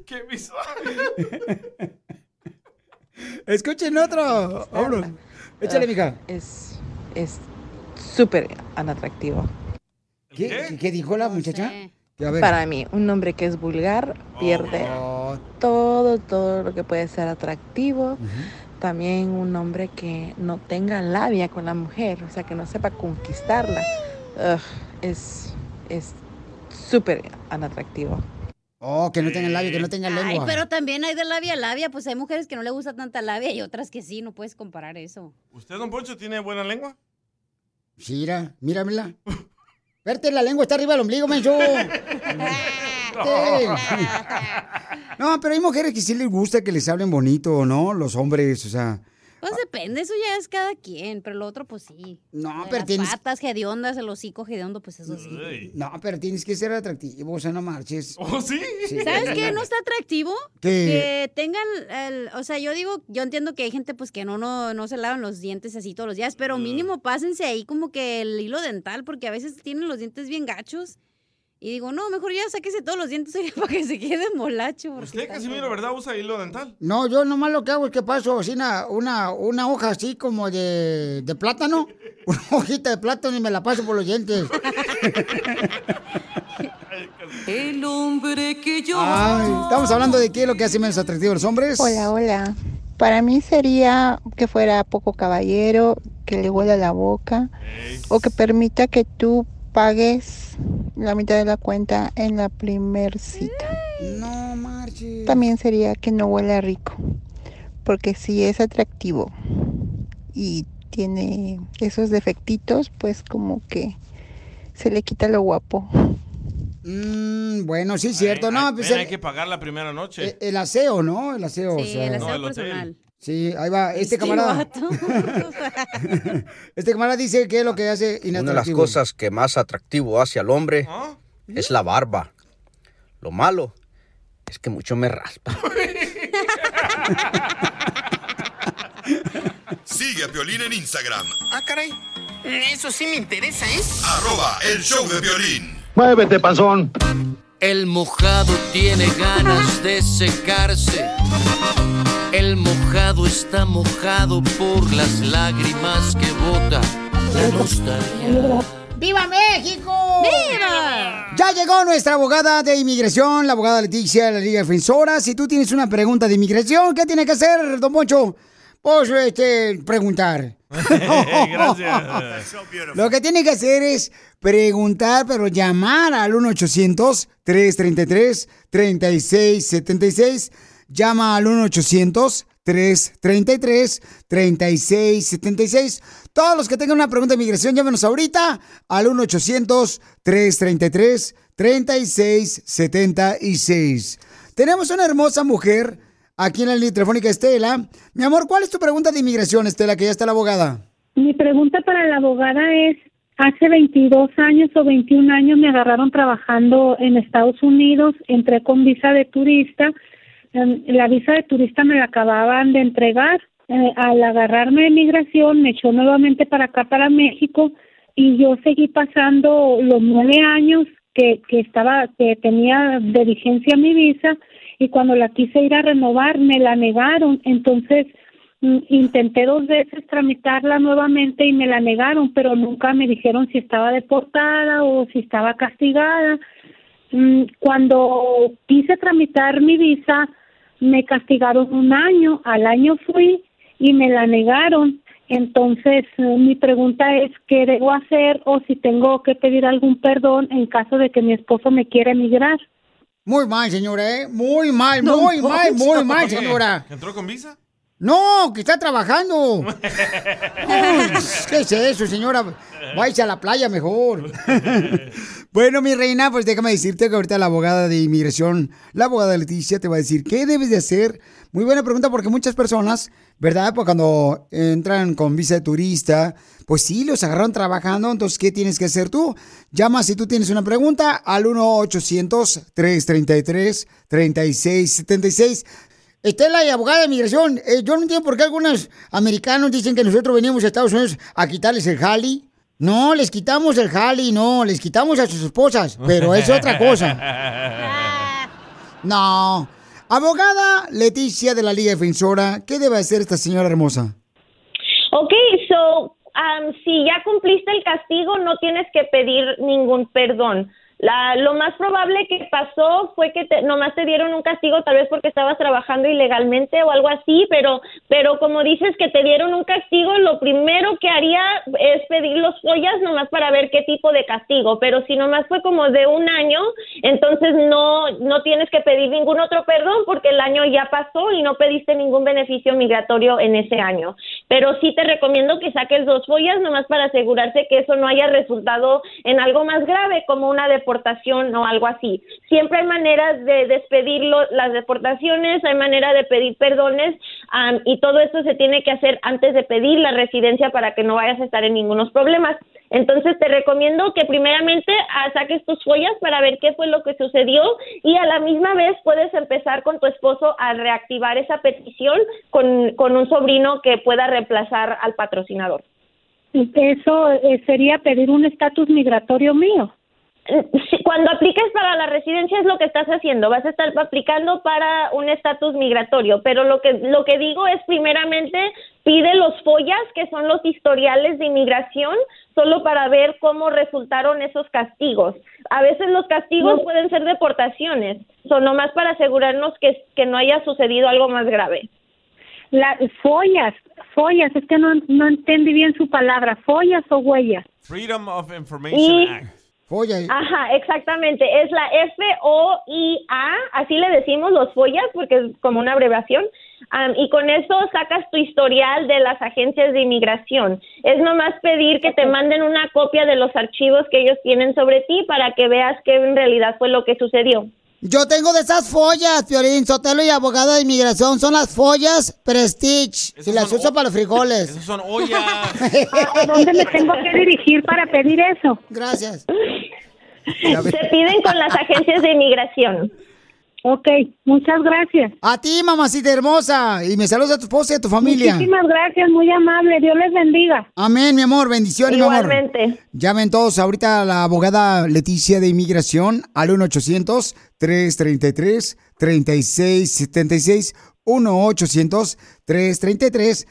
Qué visual. Escuchen otro. Vámonos. Échale, mija. Es, es súper anatractivo. ¿Qué, ¿Qué dijo la muchacha? Que, a ver. Para mí, un hombre que es vulgar pierde Oh. todo, todo lo que puede ser atractivo. También un hombre que no tenga labia con la mujer, o sea, que no sepa conquistarla. Ugh, es es súper anatractivo. Oh, que no tengan labio, que no tengan Ay, lengua. pero también hay de labia a labia, pues hay mujeres que no le gusta tanta labia y otras que sí, no puedes comparar eso. ¿Usted, don Poncho, tiene buena lengua? Sí, mira, míramela. Verte, la lengua está arriba del ombligo, menso. No, pero hay mujeres que sí les gusta que les hablen bonito, ¿no? Los hombres, o sea. Pues depende, eso ya es cada quien, pero lo otro pues sí. No, De pero las tienes- patas hediondas, el hocico hediondo, pues eso sí. No, pero tienes que ser atractivo, o sea, no marches. ¿Oh, sí? ¿Sabes qué? ¿No está atractivo? ¿Qué? Que tengan el, o sea, yo digo, yo entiendo que hay gente pues que no, no, no se lavan los dientes así todos los días, pero mínimo pásense ahí como que el hilo dental, porque a veces tienen los dientes bien gachos. Y digo, no, mejor ya sáquese todos los dientes para que se quede molacho. Usted, Casimiro, ¿verdad? Usa hilo dental. No, yo nomás lo que hago es que paso así una, una, una hoja así como de, de plátano, una hojita de plátano y me la paso por los dientes. El hombre que yo. Ay, estamos hablando de qué es lo que hace menos atractivo a los hombres. Hola, hola. Para mí sería que fuera poco caballero, que le huela la boca o que permita que tú pagues la mitad de la cuenta en la primer cita. No marches. También sería que no huela rico, porque si es atractivo y tiene esos defectitos, pues como que se le quita lo guapo. Mm, bueno, sí, cierto. No, pues Ven, el, hay que pagar la primera noche. el aseo, ¿no? El aseo. o Sí, sea. el aseo No, el hotel. Sí, ahí va. Este, Este camarada. este camarada dice que es lo que hace Una de las inatractivo. cosas que más atractivo hace al hombre ¿Ah? es la barba. Lo malo es que mucho me raspa. Sigue a Piolín en Instagram, Ah, caray. Eso sí me interesa, ¿eh? arroba el show de violín. Muévete, panzón. El mojado tiene ganas de secarse. El mojado está mojado por las lágrimas que bota la nostalgia. ¡Viva México! ¡Viva! Ya llegó nuestra abogada de inmigración, la abogada Leticia de la Liga Defensora. Si tú tienes una pregunta de inmigración, ¿qué tiene que hacer, don Poncho? Pues, este, preguntar. Gracias. Lo que tiene que hacer es preguntar, pero llamar al 1-800-333-3676. Llama al 1-800-333-3676. Todos los que tengan una pregunta de migración, llámenos ahorita al 1-800-333-3676. Tenemos una hermosa mujer aquí en la línea telefónica, Estela. Mi amor, ¿cuál es tu pregunta de inmigración, Estela, que ya está la abogada? Mi pregunta para la abogada es, hace 22 años o 21 años me agarraron trabajando en Estados Unidos, entré con visa de turista, la visa de turista me la acababan de entregar, eh, al agarrarme de migración me echó nuevamente para acá, para México, y yo seguí pasando los nueve años que, que estaba, que tenía de vigencia mi visa, y cuando la quise ir a renovar me la negaron, entonces mm, intenté dos veces tramitarla nuevamente y me la negaron, pero nunca me dijeron si estaba deportada o si estaba castigada. Mm, Cuando quise tramitar mi visa, me castigaron un año, al año fui y me la negaron. Entonces, eh, mi pregunta es qué debo hacer o si tengo que pedir algún perdón en caso de que mi esposo me quiera emigrar. Muy mal, señora, ¿eh? Muy mal, muy mal, muy mal, señora. ¿Entró con visa? No, que está trabajando. Uy, ¿Qué es eso, señora? Váyase a la playa mejor. bueno, mi reina, pues déjame decirte que ahorita la abogada de inmigración, la abogada Leticia, te va a decir qué debes de hacer. Muy buena pregunta porque muchas personas, ¿verdad? Pues cuando entran con visa de turista, pues sí, los agarraron trabajando, entonces, ¿qué tienes que hacer tú? Llama si tú tienes una pregunta al 1-800-333-3676. Estela, y abogada de migración, eh, yo no entiendo por qué algunos americanos dicen que nosotros venimos a Estados Unidos a quitarles el jali. No, les quitamos el jali, no, les quitamos a sus esposas, pero es otra cosa. No. Abogada Leticia de la Liga Defensora, ¿qué debe hacer esta señora hermosa? Ok, so, um, si ya cumpliste el castigo, no tienes que pedir ningún perdón. La, lo más probable que pasó fue que te, nomás te dieron un castigo tal vez porque estabas trabajando ilegalmente o algo así, pero, pero como dices que te dieron un castigo, lo primero que haría es pedir los follas nomás para ver qué tipo de castigo, pero si nomás fue como de un año, entonces no, no tienes que pedir ningún otro perdón porque el año ya pasó y no pediste ningún beneficio migratorio en ese año. Pero sí te recomiendo que saques dos follas nomás para asegurarse que eso no haya resultado en algo más grave como una deportación o algo así. Siempre hay maneras de despedir las deportaciones, hay manera de pedir perdones am, y todo esto se tiene que hacer antes de pedir la residencia para que no vayas a estar en ningunos problemas. Entonces te recomiendo que primeramente ah, saques tus follas para ver qué fue lo que sucedió y a la misma vez puedes empezar con tu esposo a reactivar esa petición con, con un sobrino que pueda reemplazar al patrocinador. Eso eh, sería pedir un estatus migratorio mío. Cuando apliques para la residencia es lo que estás haciendo, vas a estar aplicando para un estatus migratorio, pero lo que lo que digo es primeramente pide los follas, que son los historiales de inmigración, solo para ver cómo resultaron esos castigos. A veces los castigos No. pueden ser deportaciones, son nomás para asegurarnos que, que no haya sucedido algo más grave. La, follas, follas, es que no, no entendí bien su palabra, follas o huellas. Freedom of Information Y- Act. Ajá, exactamente. Es la F-O-I-A, así le decimos los follas porque es como una abreviación. Am, y con eso sacas tu historial de las agencias de inmigración. Es nomás pedir que te manden una copia de los archivos que ellos tienen sobre ti para que veas qué en realidad fue lo que sucedió. Yo tengo de esas follas, Piorín, Sotelo y abogada de inmigración. Son las follas Prestige. y las uso para los frijoles. Esas son ollas. ¿A dónde me tengo que dirigir para pedir eso? Gracias. Se piden con las agencias de inmigración. Ok, muchas gracias. A ti, mamacita hermosa. Y me saludas a tu esposa y a tu familia. Muchísimas gracias, muy amable. Dios les bendiga. Amén, mi amor. Bendiciones, mi amor. Igualmente. Llamen todos ahorita a la abogada Leticia de Inmigración al 1-800-333-3676. 1-800-333-3676.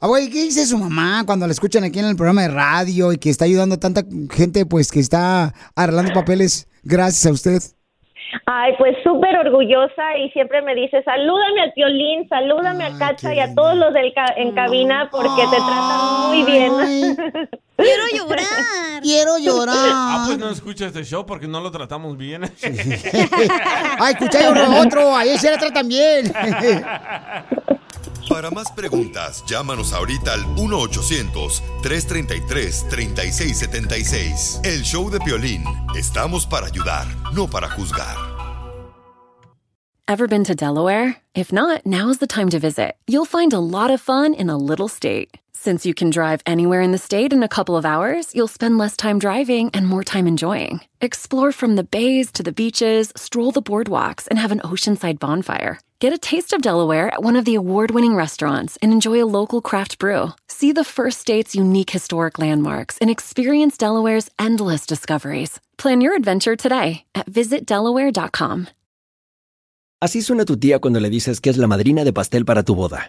Abogada, ¿y ¿qué dice su mamá cuando la escuchan aquí en el programa de radio y que está ayudando a tanta gente pues que está arreglando papeles gracias a usted? Ay, pues súper orgullosa y siempre me dice, salúdame al violín, salúdame a Cacha y a todos los del ca- en cabina porque te tratan muy bien. Quiero llorar. Quiero Ah, pues no escucha este show porque no lo tratamos bien. Ay, escuché uno otro, ahí se la tratan bien. Para más preguntas, llámanos ahorita al 1-800-333-3676. El show de Piolín. Estamos para ayudar, no para juzgar. Ever been to Delaware? If not, now's the time to visit. You'll find a lot of fun in a little state. Since you can drive anywhere in the state in a couple of hours, you'll spend less time driving and more time enjoying. Explore from the bays to the beaches, stroll the boardwalks, and have an oceanside bonfire. Get a taste of Delaware at one of the award winning restaurants and enjoy a local craft brew. See the first state's unique historic landmarks and experience Delaware's endless discoveries. Plan your adventure today at visitdelaware.com. Así suena tu tía cuando le dices que es la madrina de pastel para tu boda.